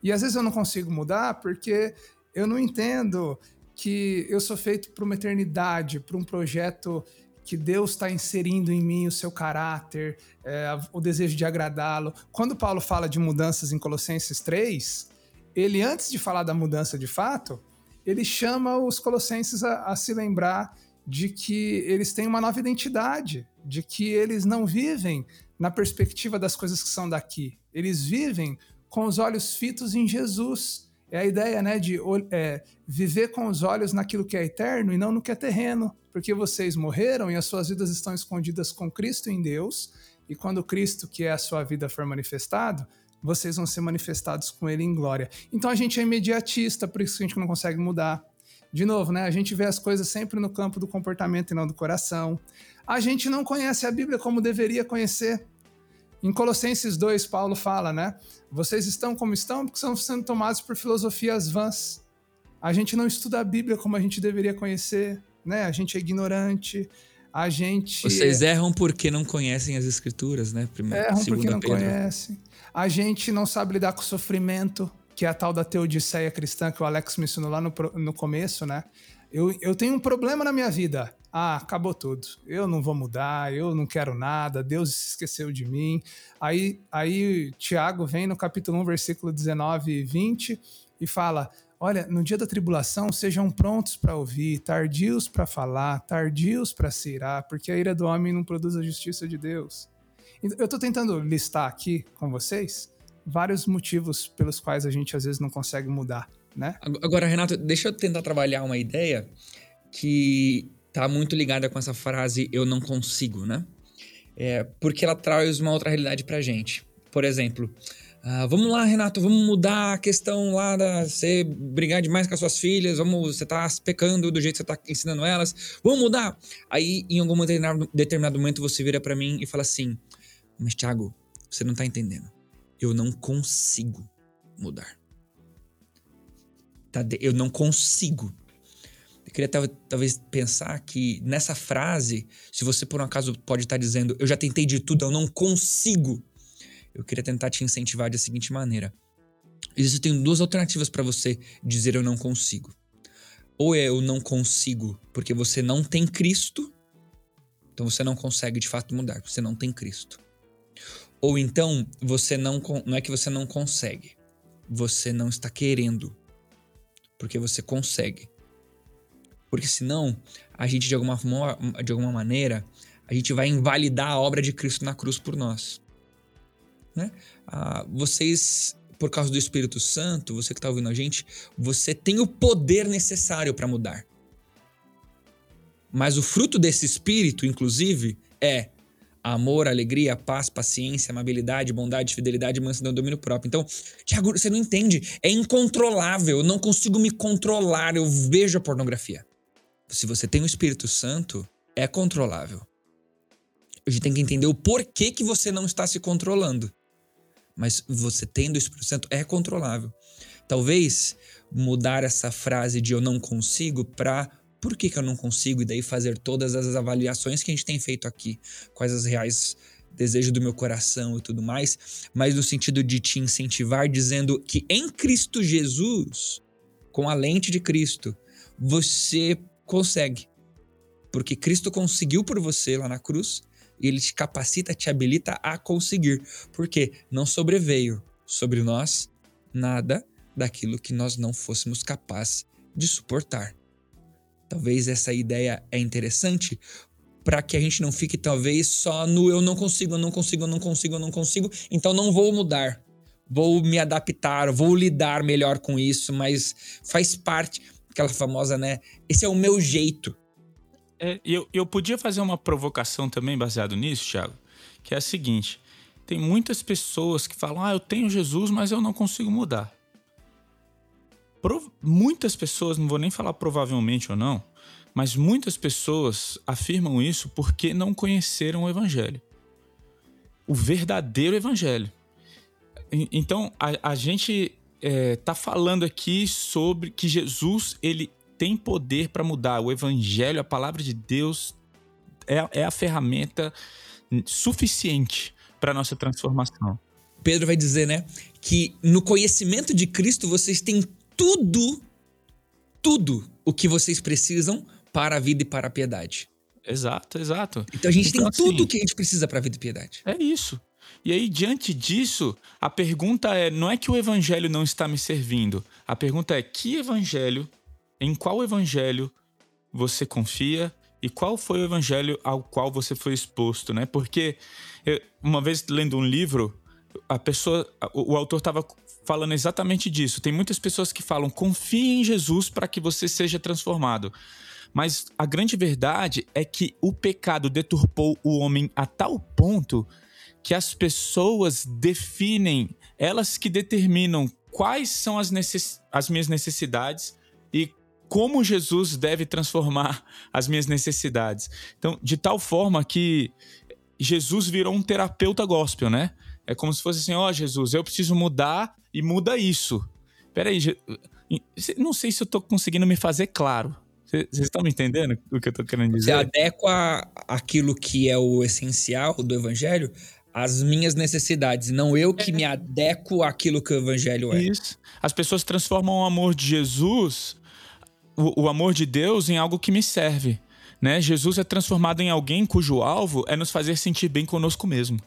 E às vezes eu não consigo mudar porque eu não entendo que eu sou feito para uma eternidade, para um projeto que Deus está inserindo em mim o seu caráter, é, o desejo de agradá-lo. Quando Paulo fala de mudanças em Colossenses 3, ele, antes de falar da mudança de fato, ele chama os colossenses a, a se lembrar de que eles têm uma nova identidade, de que eles não vivem na perspectiva das coisas que são daqui. Eles vivem com os olhos fitos em Jesus. É a ideia né, de é, viver com os olhos naquilo que é eterno e não no que é terreno, porque vocês morreram e as suas vidas estão escondidas com Cristo em Deus, e quando Cristo, que é a sua vida, for manifestado, vocês vão ser manifestados com ele em glória. Então a gente é imediatista, por isso que a gente não consegue mudar. De novo, né? A gente vê as coisas sempre no campo do comportamento e não do coração. A gente não conhece a Bíblia como deveria conhecer. Em Colossenses 2, Paulo fala, né? Vocês estão como estão porque estão sendo tomados por filosofias vãs. A gente não estuda a Bíblia como a gente deveria conhecer, né? A gente é ignorante, a gente. Vocês erram porque não conhecem as escrituras, né? Primeiro, erram porque não Pedro. conhecem. A gente não sabe lidar com o sofrimento, que é a tal da teodiceia cristã que o Alex mencionou lá no, no começo, né? Eu, eu tenho um problema na minha vida. Ah, acabou tudo. Eu não vou mudar, eu não quero nada, Deus se esqueceu de mim. Aí, aí Tiago vem no capítulo 1, versículo 19 e 20 e fala: Olha, no dia da tribulação, sejam prontos para ouvir, tardios para falar, tardios para se irar, porque a ira do homem não produz a justiça de Deus. Eu estou tentando listar aqui com vocês vários motivos pelos quais a gente às vezes não consegue mudar, né? Agora, Renato, deixa eu tentar trabalhar uma ideia que tá muito ligada com essa frase eu não consigo, né? É, porque ela traz uma outra realidade pra gente. Por exemplo, uh, vamos lá, Renato, vamos mudar a questão lá da você brigar demais com as suas filhas, vamos, você tá pecando do jeito que você tá ensinando elas, vamos mudar. Aí, em algum determinado, momento, você vira para mim e fala assim: mas, Thiago, você não tá entendendo. Eu não consigo mudar. Tá? Eu não consigo. Queria talvez pensar que nessa frase, se você por um acaso pode estar dizendo, eu já tentei de tudo, eu não consigo. Eu queria tentar te incentivar da seguinte maneira. Existem duas alternativas para você dizer eu não consigo. Ou é eu não consigo porque você não tem Cristo, então você não consegue de fato mudar, você não tem Cristo. Ou então você não não é que você não consegue, você não está querendo, porque você consegue. Porque senão a gente de alguma de alguma maneira a gente vai invalidar a obra de Cristo na cruz por nós. Né? Ah, vocês, por causa do Espírito Santo, você que está ouvindo a gente, você tem o poder necessário para mudar. Mas o fruto desse Espírito, inclusive, é amor, alegria, paz, paciência, amabilidade, bondade, fidelidade, mansidão, domínio próprio. Então, Tiago, você não entende. É incontrolável. Eu não consigo me controlar. Eu vejo a pornografia. Se você tem o Espírito Santo, é controlável. A gente tem que entender o porquê que você não está se controlando. Mas você tendo o Espírito Santo é controlável. Talvez mudar essa frase de eu não consigo para por que, que eu não consigo? E daí fazer todas as avaliações que a gente tem feito aqui, quais as reais desejos do meu coração e tudo mais, mas no sentido de te incentivar, dizendo que em Cristo Jesus, com a lente de Cristo, você consegue. Porque Cristo conseguiu por você lá na cruz e ele te capacita, te habilita a conseguir. Porque não sobreveio sobre nós nada daquilo que nós não fôssemos capazes de suportar. Talvez essa ideia é interessante para que a gente não fique talvez só no eu não consigo, eu não consigo, eu não consigo, eu não consigo, então não vou mudar. Vou me adaptar, vou lidar melhor com isso, mas faz parte aquela famosa, né? Esse é o meu jeito. É, eu, eu podia fazer uma provocação também baseado nisso, Thiago, que é a seguinte: tem muitas pessoas que falam, ah, eu tenho Jesus, mas eu não consigo mudar muitas pessoas, não vou nem falar provavelmente ou não, mas muitas pessoas afirmam isso porque não conheceram o Evangelho. O verdadeiro Evangelho. Então, a, a gente está é, falando aqui sobre que Jesus ele tem poder para mudar. O evangelho, a palavra de Deus é, é a ferramenta suficiente para nossa transformação. Pedro vai dizer, né, que no conhecimento de Cristo vocês têm tudo, tudo o que vocês precisam para a vida e para a piedade. Exato, exato. Então a gente então, tem assim, tudo o que a gente precisa para a vida e piedade. É isso. E aí, diante disso, a pergunta é: não é que o evangelho não está me servindo. A pergunta é: que evangelho, em qual evangelho você confia e qual foi o evangelho ao qual você foi exposto, né? Porque eu, uma vez lendo um livro, a pessoa, o, o autor estava falando exatamente disso. Tem muitas pessoas que falam: confie em Jesus para que você seja transformado. Mas a grande verdade é que o pecado deturpou o homem a tal ponto que as pessoas definem, elas que determinam quais são as, necess as minhas necessidades e como Jesus deve transformar as minhas necessidades. Então, de tal forma que Jesus virou um terapeuta gospel, né? É como se fosse assim: ó, oh, Jesus, eu preciso mudar e muda isso. Peraí, não sei se eu tô conseguindo me fazer claro. Vocês estão me entendendo o que eu tô querendo dizer? Você adequa aquilo que é o essencial do evangelho às minhas necessidades, não eu que me adequo àquilo que o evangelho é. Isso. As pessoas transformam o amor de Jesus, o, o amor de Deus, em algo que me serve. Né? Jesus é transformado em alguém cujo alvo é nos fazer sentir bem conosco mesmo.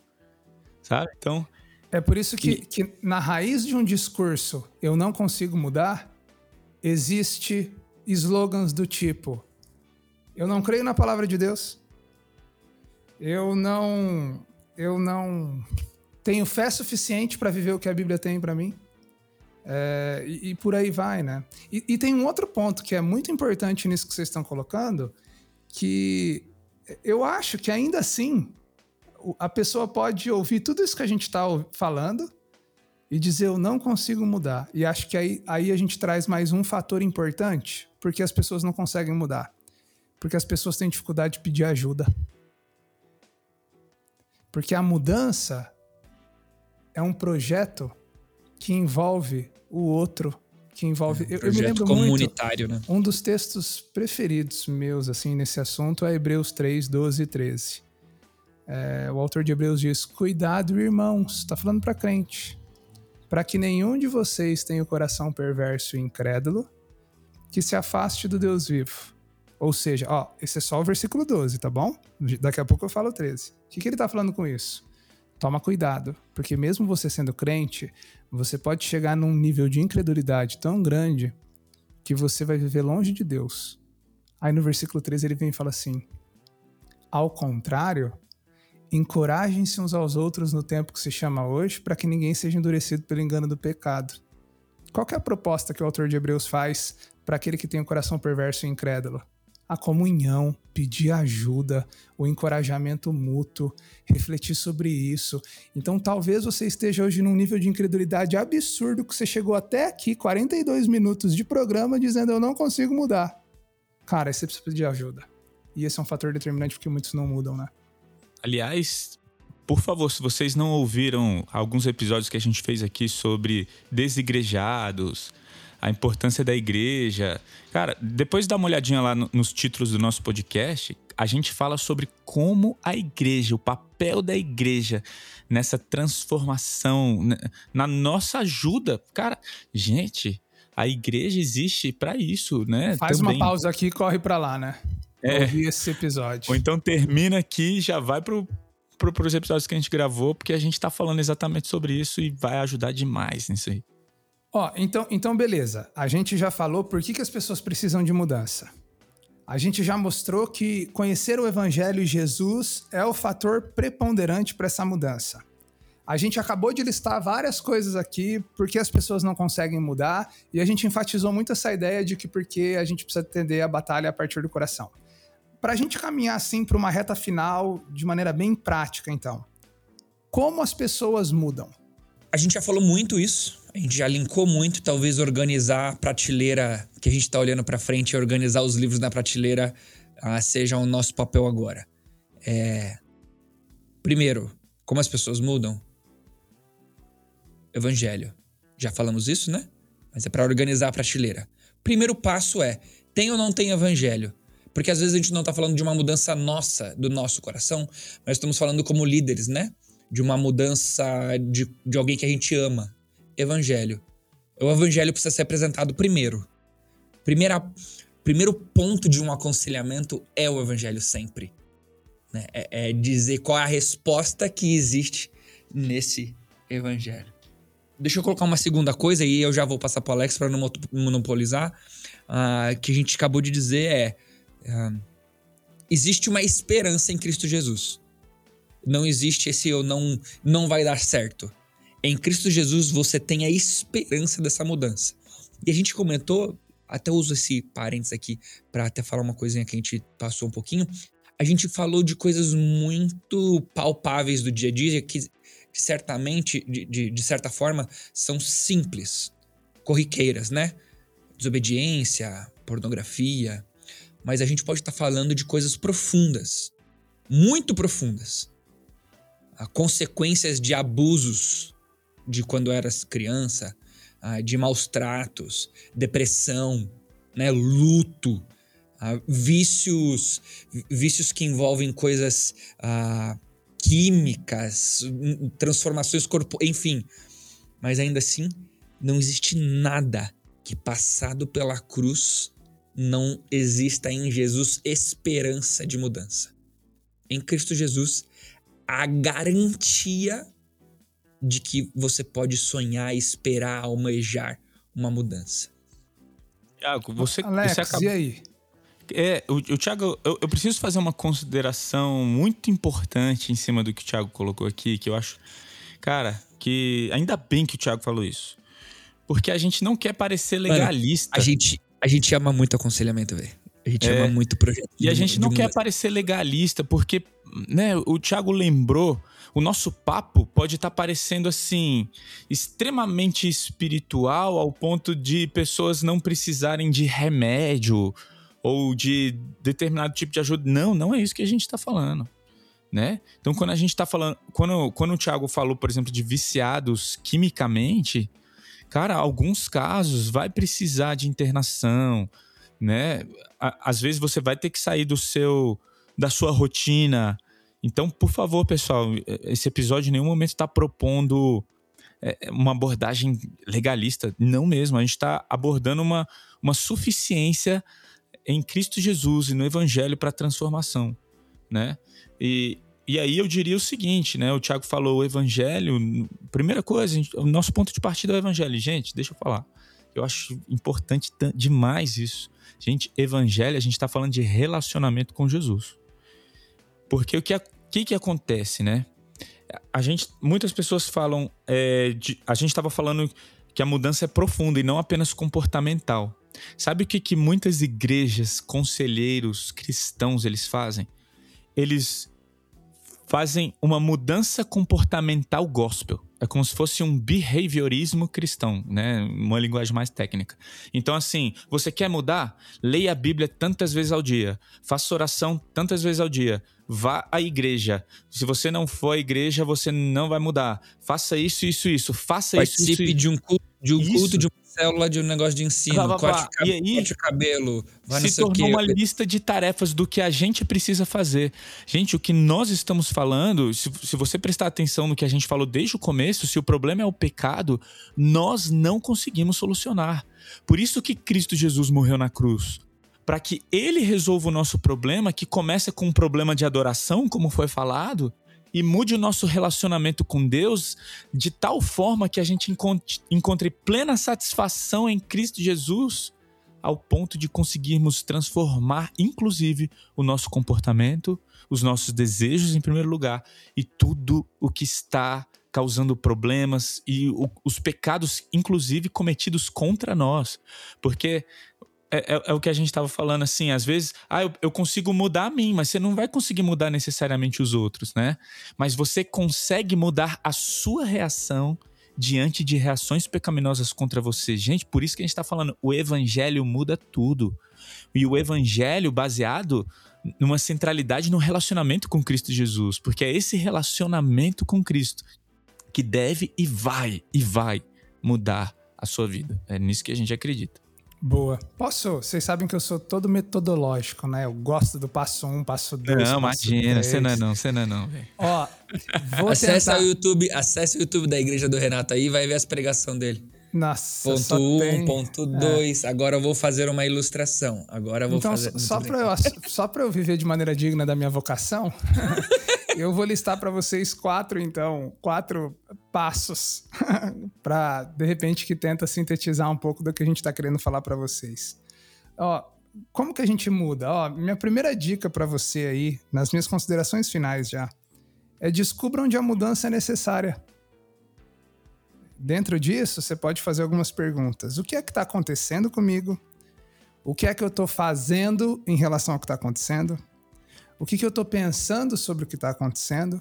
Sabe? Então. É por isso que, e... que na raiz de um discurso eu não consigo mudar, existe slogans do tipo: Eu não creio na palavra de Deus. Eu não. Eu não tenho fé suficiente para viver o que a Bíblia tem para mim. É, e, e, por aí vai, né? E, e, tem um outro ponto que é muito importante nisso que vocês estão colocando, que eu acho que ainda assim a pessoa pode ouvir tudo isso que a gente está falando e dizer eu não consigo mudar. E acho que aí, aí a gente traz mais um fator importante, porque as pessoas não conseguem mudar. Porque as pessoas têm dificuldade de pedir ajuda. Porque a mudança é um projeto que envolve o outro, que envolve. É, um eu, eu, me lembro comunitário, muito, né? Um dos textos preferidos meus assim nesse assunto é Hebreus 3, 12 e 13. É, o autor de Hebreus diz: Cuidado, irmãos, está falando para crente, para que nenhum de vocês tenha o coração perverso e incrédulo que se afaste do Deus vivo. Ou seja, ó, esse é só o versículo 12, tá bom? Daqui a pouco eu falo 13. O que, que ele tá falando com isso? Toma cuidado, porque mesmo você sendo crente, você pode chegar num nível de incredulidade tão grande que você vai viver longe de Deus. Aí no versículo 13 ele vem e fala assim: Ao contrário, encorajem-se uns aos outros no tempo que se chama hoje, para que ninguém seja endurecido pelo engano do pecado. Qual é a proposta que o autor de Hebreus faz para aquele que tem o um coração perverso e incrédulo. A comunhão, pedir ajuda, o encorajamento mútuo, refletir sobre isso. Então, talvez você esteja hoje num nível de incredulidade absurdo que você chegou até aqui, 42 minutos de programa, dizendo eu não consigo mudar. Cara, você precisa pedir ajuda. E esse é um fator determinante porque muitos não mudam, né? Aliás, por favor, se vocês não ouviram alguns episódios que a gente fez aqui sobre desigrejados, a importância da igreja. Cara, depois dá uma olhadinha lá nos títulos do nosso podcast, a gente fala sobre como a igreja, o papel da igreja nessa transformação, né, na nossa ajuda. Cara, gente, a igreja existe para isso, né? Faz Também. uma pausa aqui e corre para lá, né? É. Ouvir esse episódio. Ou então termina aqui e já vai pro, pro, pros episódios que a gente gravou, porque a gente tá falando exatamente sobre isso e vai ajudar demais nisso aí. Ó, então, então beleza. A gente já falou por que, que as pessoas precisam de mudança. A gente já mostrou que conhecer o Evangelho e Jesus é o fator preponderante para essa mudança. A gente acabou de listar várias coisas aqui porque as pessoas não conseguem mudar e a gente enfatizou muito essa ideia de que porque a gente precisa entender a batalha a partir do coração. Para a gente caminhar assim para uma reta final de maneira bem prática, então, como as pessoas mudam? A gente já falou muito isso a gente já linkou muito, talvez organizar a prateleira que a gente está olhando para frente, organizar os livros na prateleira, uh, seja o nosso papel agora. É... Primeiro, como as pessoas mudam? Evangelho. Já falamos isso, né? Mas é para organizar a prateleira. Primeiro passo é Tem ou não tem evangelho? Porque às vezes a gente não está falando de uma mudança nossa, do nosso coração, mas estamos falando como líderes, né? De uma mudança de, de alguém que a gente ama. Evangelho. O evangelho precisa ser apresentado primeiro. Primeira, primeiro ponto de um aconselhamento é o evangelho sempre. Né? É, é dizer qual é a resposta que existe nesse evangelho. Deixa eu colocar uma segunda coisa e eu já vou passar para o Alex para não monopolizar. Uh, que a gente acabou de dizer é: uh, existe uma esperança em Cristo Jesus. Não existe esse eu não, não vai dar certo. Em Cristo Jesus você tem a esperança dessa mudança. E a gente comentou, até uso esse parênteses aqui para até falar uma coisinha que a gente passou um pouquinho. A gente falou de coisas muito palpáveis do dia a dia que certamente, de, de, de certa forma, são simples, corriqueiras, né? Desobediência, pornografia. Mas a gente pode estar tá falando de coisas profundas, muito profundas. Consequências de abusos de quando eras criança, de maus tratos, depressão, né, luto, vícios, vícios que envolvem coisas químicas, transformações corporais, enfim. Mas ainda assim, não existe nada que passado pela cruz não exista em Jesus esperança de mudança. Em Cristo Jesus, a garantia de que você pode sonhar, esperar, almejar uma mudança. Tiago, você, Alex, você acaba... e aí? É, o, o Thiago, eu, eu, preciso fazer uma consideração muito importante em cima do que o Thiago colocou aqui, que eu acho, cara, que ainda bem que o Thiago falou isso. Porque a gente não quer parecer legalista. Mano, a, gente, a gente ama muito aconselhamento, velho. A gente é, ama muito projeto. E a gente não quer parecer legalista, porque, né, o Thiago lembrou, o nosso papo pode estar tá parecendo assim, extremamente espiritual, ao ponto de pessoas não precisarem de remédio ou de determinado tipo de ajuda. Não, não é isso que a gente está falando. Né? Então, quando a gente está falando. Quando, quando o Thiago falou, por exemplo, de viciados quimicamente, cara, alguns casos vai precisar de internação, né? Às vezes você vai ter que sair do seu da sua rotina. Então, por favor, pessoal, esse episódio em nenhum momento está propondo é, uma abordagem legalista. Não mesmo. A gente está abordando uma, uma suficiência em Cristo Jesus e no Evangelho para transformação, né? E, e aí eu diria o seguinte, né? O Tiago falou o Evangelho. Primeira coisa, gente, o nosso ponto de partida é o Evangelho. Gente, deixa eu falar. Eu acho importante demais isso. Gente, Evangelho, a gente está falando de relacionamento com Jesus. Porque o que, que, que acontece, né? A gente, muitas pessoas falam, é, de, a gente estava falando que a mudança é profunda e não apenas comportamental. Sabe o que, que muitas igrejas, conselheiros, cristãos, eles fazem? Eles fazem uma mudança comportamental gospel. É como se fosse um behaviorismo cristão, né? Uma linguagem mais técnica. Então, assim, você quer mudar? Leia a Bíblia tantas vezes ao dia. Faça oração tantas vezes ao dia. Vá à igreja. Se você não for à igreja, você não vai mudar. Faça isso, isso, isso. Faça Participe isso, isso. de um culto, de um culto de uma célula de um negócio de ensino, corte, vá. E aí, corte o cabelo, vai se tornou uma lista de tarefas do que a gente precisa fazer. Gente, o que nós estamos falando, se, se você prestar atenção no que a gente falou desde o começo, se o problema é o pecado, nós não conseguimos solucionar. Por isso que Cristo Jesus morreu na cruz. Para que ele resolva o nosso problema, que começa com um problema de adoração, como foi falado, e mude o nosso relacionamento com Deus de tal forma que a gente encontre plena satisfação em Cristo Jesus, ao ponto de conseguirmos transformar, inclusive, o nosso comportamento, os nossos desejos em primeiro lugar e tudo o que está causando problemas e o, os pecados, inclusive, cometidos contra nós. Porque é, é, é, o que a gente estava falando assim, às vezes, ah, eu, eu, consigo mudar a mim, mas você não vai conseguir mudar necessariamente os outros, né? Mas você consegue mudar a sua reação diante de reações pecaminosas contra você. Gente, por isso que a gente está falando, o evangelho muda tudo. E o evangelho baseado numa centralidade no relacionamento com Cristo Jesus, porque é esse relacionamento com Cristo que deve e vai e vai mudar a sua vida. É nisso que a gente acredita. Boa. Posso? Vocês sabem que eu sou todo metodológico, né? Eu gosto do passo um, passo dois. Não, imagina, você não é não, você não é não. Ó, vou Acesse tentar... o YouTube, acesse o YouTube da Igreja do Renato aí e vai ver as pregações dele. Nossa, Ponto só 1, um, tem- ponto é. 2. Agora eu vou fazer uma ilustração. Agora eu vou Então, fazer. só- para eu, só pra eu viver de maneira digna da minha vocação, eu vou listar para vocês quatro, então, quatro passos para de repente que tenta sintetizar um pouco do que a gente está querendo falar para vocês. Ó, como que a gente muda? Ó, minha primeira dica para você aí, nas minhas considerações finais já, é descubra onde a mudança é necessária. Dentro disso, você pode fazer algumas perguntas. O que é que está acontecendo comigo? O que é que eu estou fazendo em relação ao que está acontecendo? O que, que eu estou pensando sobre o que está acontecendo?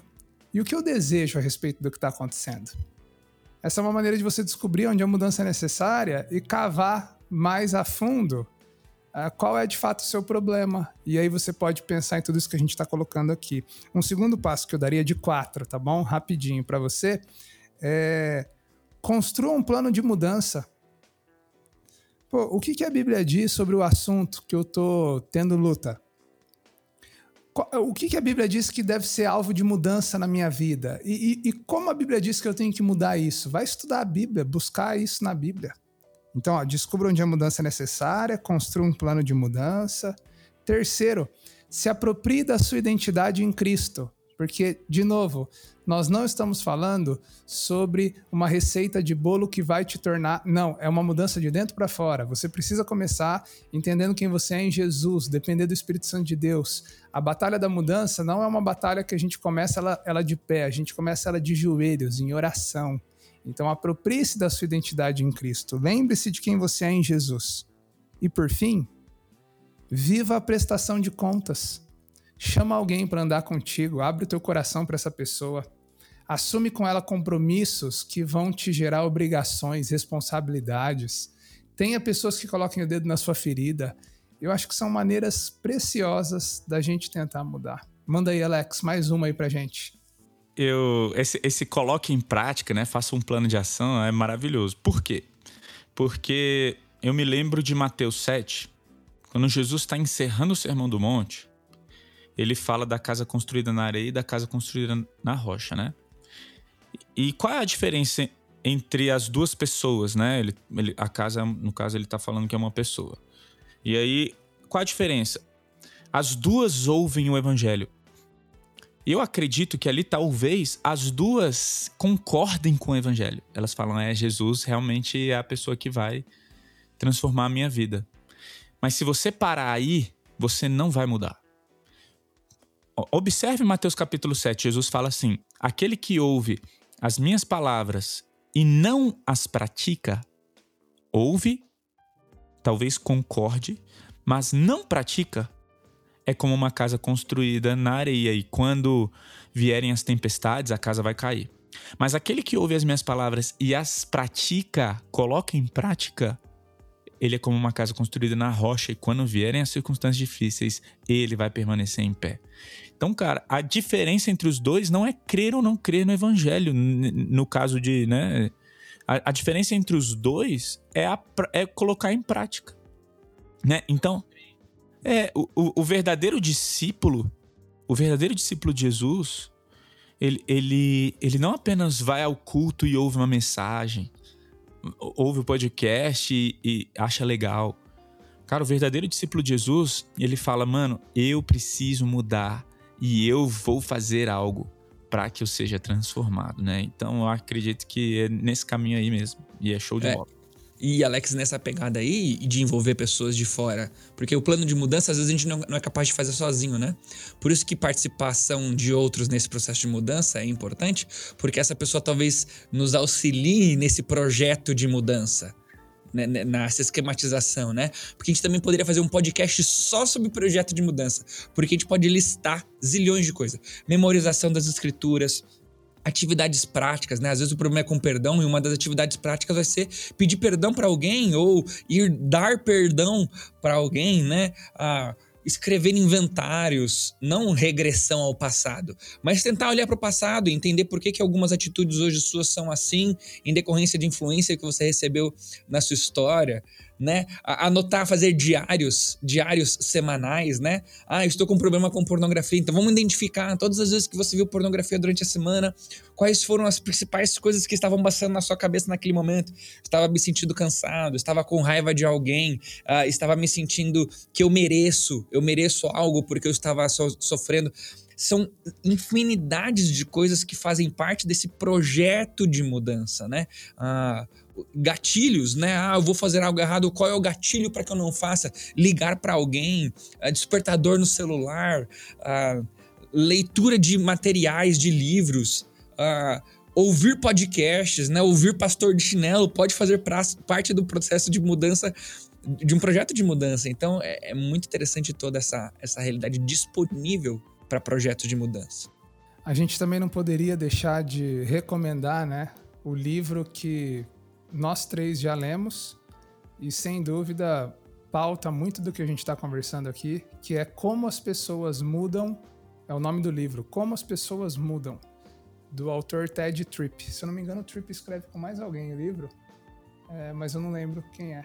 E o que eu desejo a respeito do que está acontecendo? Essa é uma maneira de você descobrir onde a mudança é necessária e cavar mais a fundo ah, qual é de fato o seu problema. E aí você pode pensar em tudo isso que a gente está colocando aqui. Um segundo passo que eu daria de quatro, tá bom? Rapidinho para você. É construa um plano de mudança. Pô, o que, que a Bíblia diz sobre o assunto que eu tô tendo luta? O que, que a Bíblia diz que deve ser alvo de mudança na minha vida? E, e- e como a Bíblia diz que eu tenho que mudar isso? Vai estudar a Bíblia, buscar isso na Bíblia. Então, ó, descubra onde a mudança é necessária, construa um plano de mudança. Terceiro, se aproprie da sua identidade em Cristo. Porque, de novo, nós não estamos falando sobre uma receita de bolo que vai te tornar. Não, é uma mudança de dentro para fora. Você precisa começar entendendo quem você é em Jesus, depender do Espírito Santo de Deus. A batalha da mudança não é uma batalha que a gente começa ela, ela de pé, a gente começa ela de joelhos, em oração. Então, aproprie-se da sua identidade em Cristo. Lembre-se de quem você é em Jesus. E, por fim, viva a prestação de contas. Chama alguém para andar contigo, abre o teu coração para essa pessoa. Assume com ela compromissos que vão te gerar obrigações, responsabilidades. Tenha pessoas que coloquem o dedo na sua ferida. Eu acho que são maneiras preciosas da gente tentar mudar. Manda aí, Alex, mais uma aí pra gente. eu esse, esse coloque em prática, né? Faça um plano de ação é maravilhoso. Por quê? Porque eu me lembro de Mateus 7, quando Jesus está encerrando o Sermão do Monte, ele fala da casa construída na areia e da casa construída na rocha, né? E qual é a diferença entre as duas pessoas, né? Ele, ele- a casa, no caso, ele tá falando que é uma pessoa. E aí, qual a diferença? As duas ouvem o evangelho. Eu acredito que ali talvez as duas concordem com o evangelho. Elas falam, é, Jesus realmente é a pessoa que vai transformar a minha vida. Mas se você parar aí, você não vai mudar. Observe Mateus capítulo 7, Jesus fala assim: aquele que ouve as minhas palavras e não as pratica, ouve, talvez concorde, mas não pratica, é como uma casa construída na areia e quando vierem as tempestades, a casa vai cair. Mas aquele que ouve as minhas palavras e as pratica, coloca em prática, ele é como uma casa construída na rocha e quando vierem as circunstâncias difíceis, ele vai permanecer em pé. Então, cara, a diferença entre os dois não é crer ou não crer no evangelho, no caso de, né? A, a diferença entre os dois é, a é colocar em prática, né? Então, é, o, o- verdadeiro discípulo, o verdadeiro discípulo de Jesus, ele, ele, ele não apenas vai ao culto e ouve uma mensagem, ouve o podcast e, e acha legal. Cara, o verdadeiro discípulo de Jesus, ele fala, mano, eu preciso mudar e eu vou fazer algo para que eu seja transformado, né? Então eu acredito que é nesse caminho aí mesmo. E é show de É. bola. E Alex, nessa pegada aí de envolver pessoas de fora. Porque o plano de mudança, às vezes, a gente não, é capaz de fazer sozinho, né? Por isso que participação de outros nesse processo de mudança é importante, porque essa pessoa talvez nos auxilie nesse projeto de mudança. né, né, Nessa esquematização, né? Porque a gente também poderia fazer um podcast só sobre projeto de mudança. Porque a gente pode listar zilhões de coisas. Memorização das escrituras, atividades práticas, né? Às vezes o problema é com perdão e uma das atividades práticas vai ser pedir perdão para alguém ou ir dar perdão para alguém, né? Ah, escrever inventários, não regressão ao passado, mas tentar olhar para o passado e entender por que, que algumas atitudes hoje suas são assim, em decorrência de influência que você recebeu na sua história, né? Anotar, fazer diários, diários semanais, né? Ah, estou com problema com pornografia, então vamos identificar todas as vezes que você viu pornografia durante a semana, quais foram as principais coisas que estavam passando na sua cabeça naquele momento. Estava me sentindo cansado, estava com raiva de alguém, uh, estava me sentindo que eu mereço, eu mereço algo porque eu estava so sofrendo são infinidades de coisas que fazem parte desse projeto de mudança, né? Ah, gatilhos, né? Ah, eu vou fazer algo errado. Qual é o gatilho para que eu não faça? Ligar para alguém, ah, despertador no celular, ah, leitura de materiais, de livros, ah, ouvir podcasts, né? Ouvir pastor de chinelo pode fazer parte do processo de mudança de um projeto de mudança. Então é, é muito interessante toda essa, essa realidade disponível para projetos de mudança. A gente também não poderia deixar de recomendar, né, o livro que nós três já lemos e sem dúvida pauta muito do que a gente está conversando aqui, que é como as pessoas mudam. É o nome do livro, Como as pessoas mudam, do autor Ted Tripp. Se eu não me engano, o Tripp escreve com mais alguém o livro, é, mas eu não lembro quem é.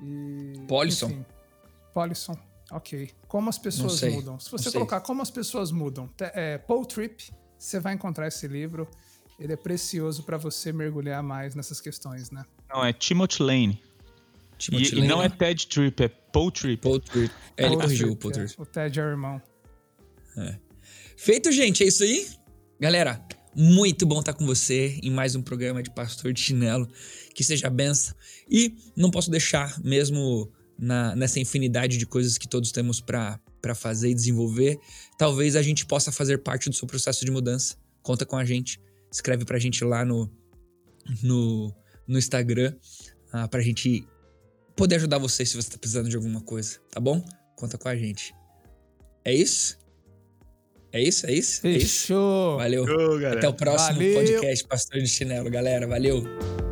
E, Polisson. Polisson. Ok. Como as pessoas mudam. Se você colocar como as pessoas mudam, é, Paul Tripp, você vai encontrar esse livro. Ele é precioso para você mergulhar mais nessas questões, né? Não, é Timothy Lane. Timothy e, Lane. e não é Ted Tripp, é Paul Tripp. Paul Tripp. É, ele corrigiu o Paul Tripp. É. O Ted é o irmão. É. Feito, gente. É isso aí. Galera, muito bom estar com você em mais um programa de Pastor de Chinelo. Que seja benção. E não posso deixar, mesmo na, nessa infinidade de coisas que todos temos para fazer e desenvolver, talvez a gente possa fazer parte do seu processo de mudança. Conta com a gente. Escreve pra gente lá no, no, no Instagram uh, pra gente poder ajudar você se você tá precisando de alguma coisa, tá bom? Conta com a gente. É isso? É isso? É isso? Fechou. É isso? Valeu. Até o próximo Valeu. podcast Pastor de Chinelo, galera. Valeu.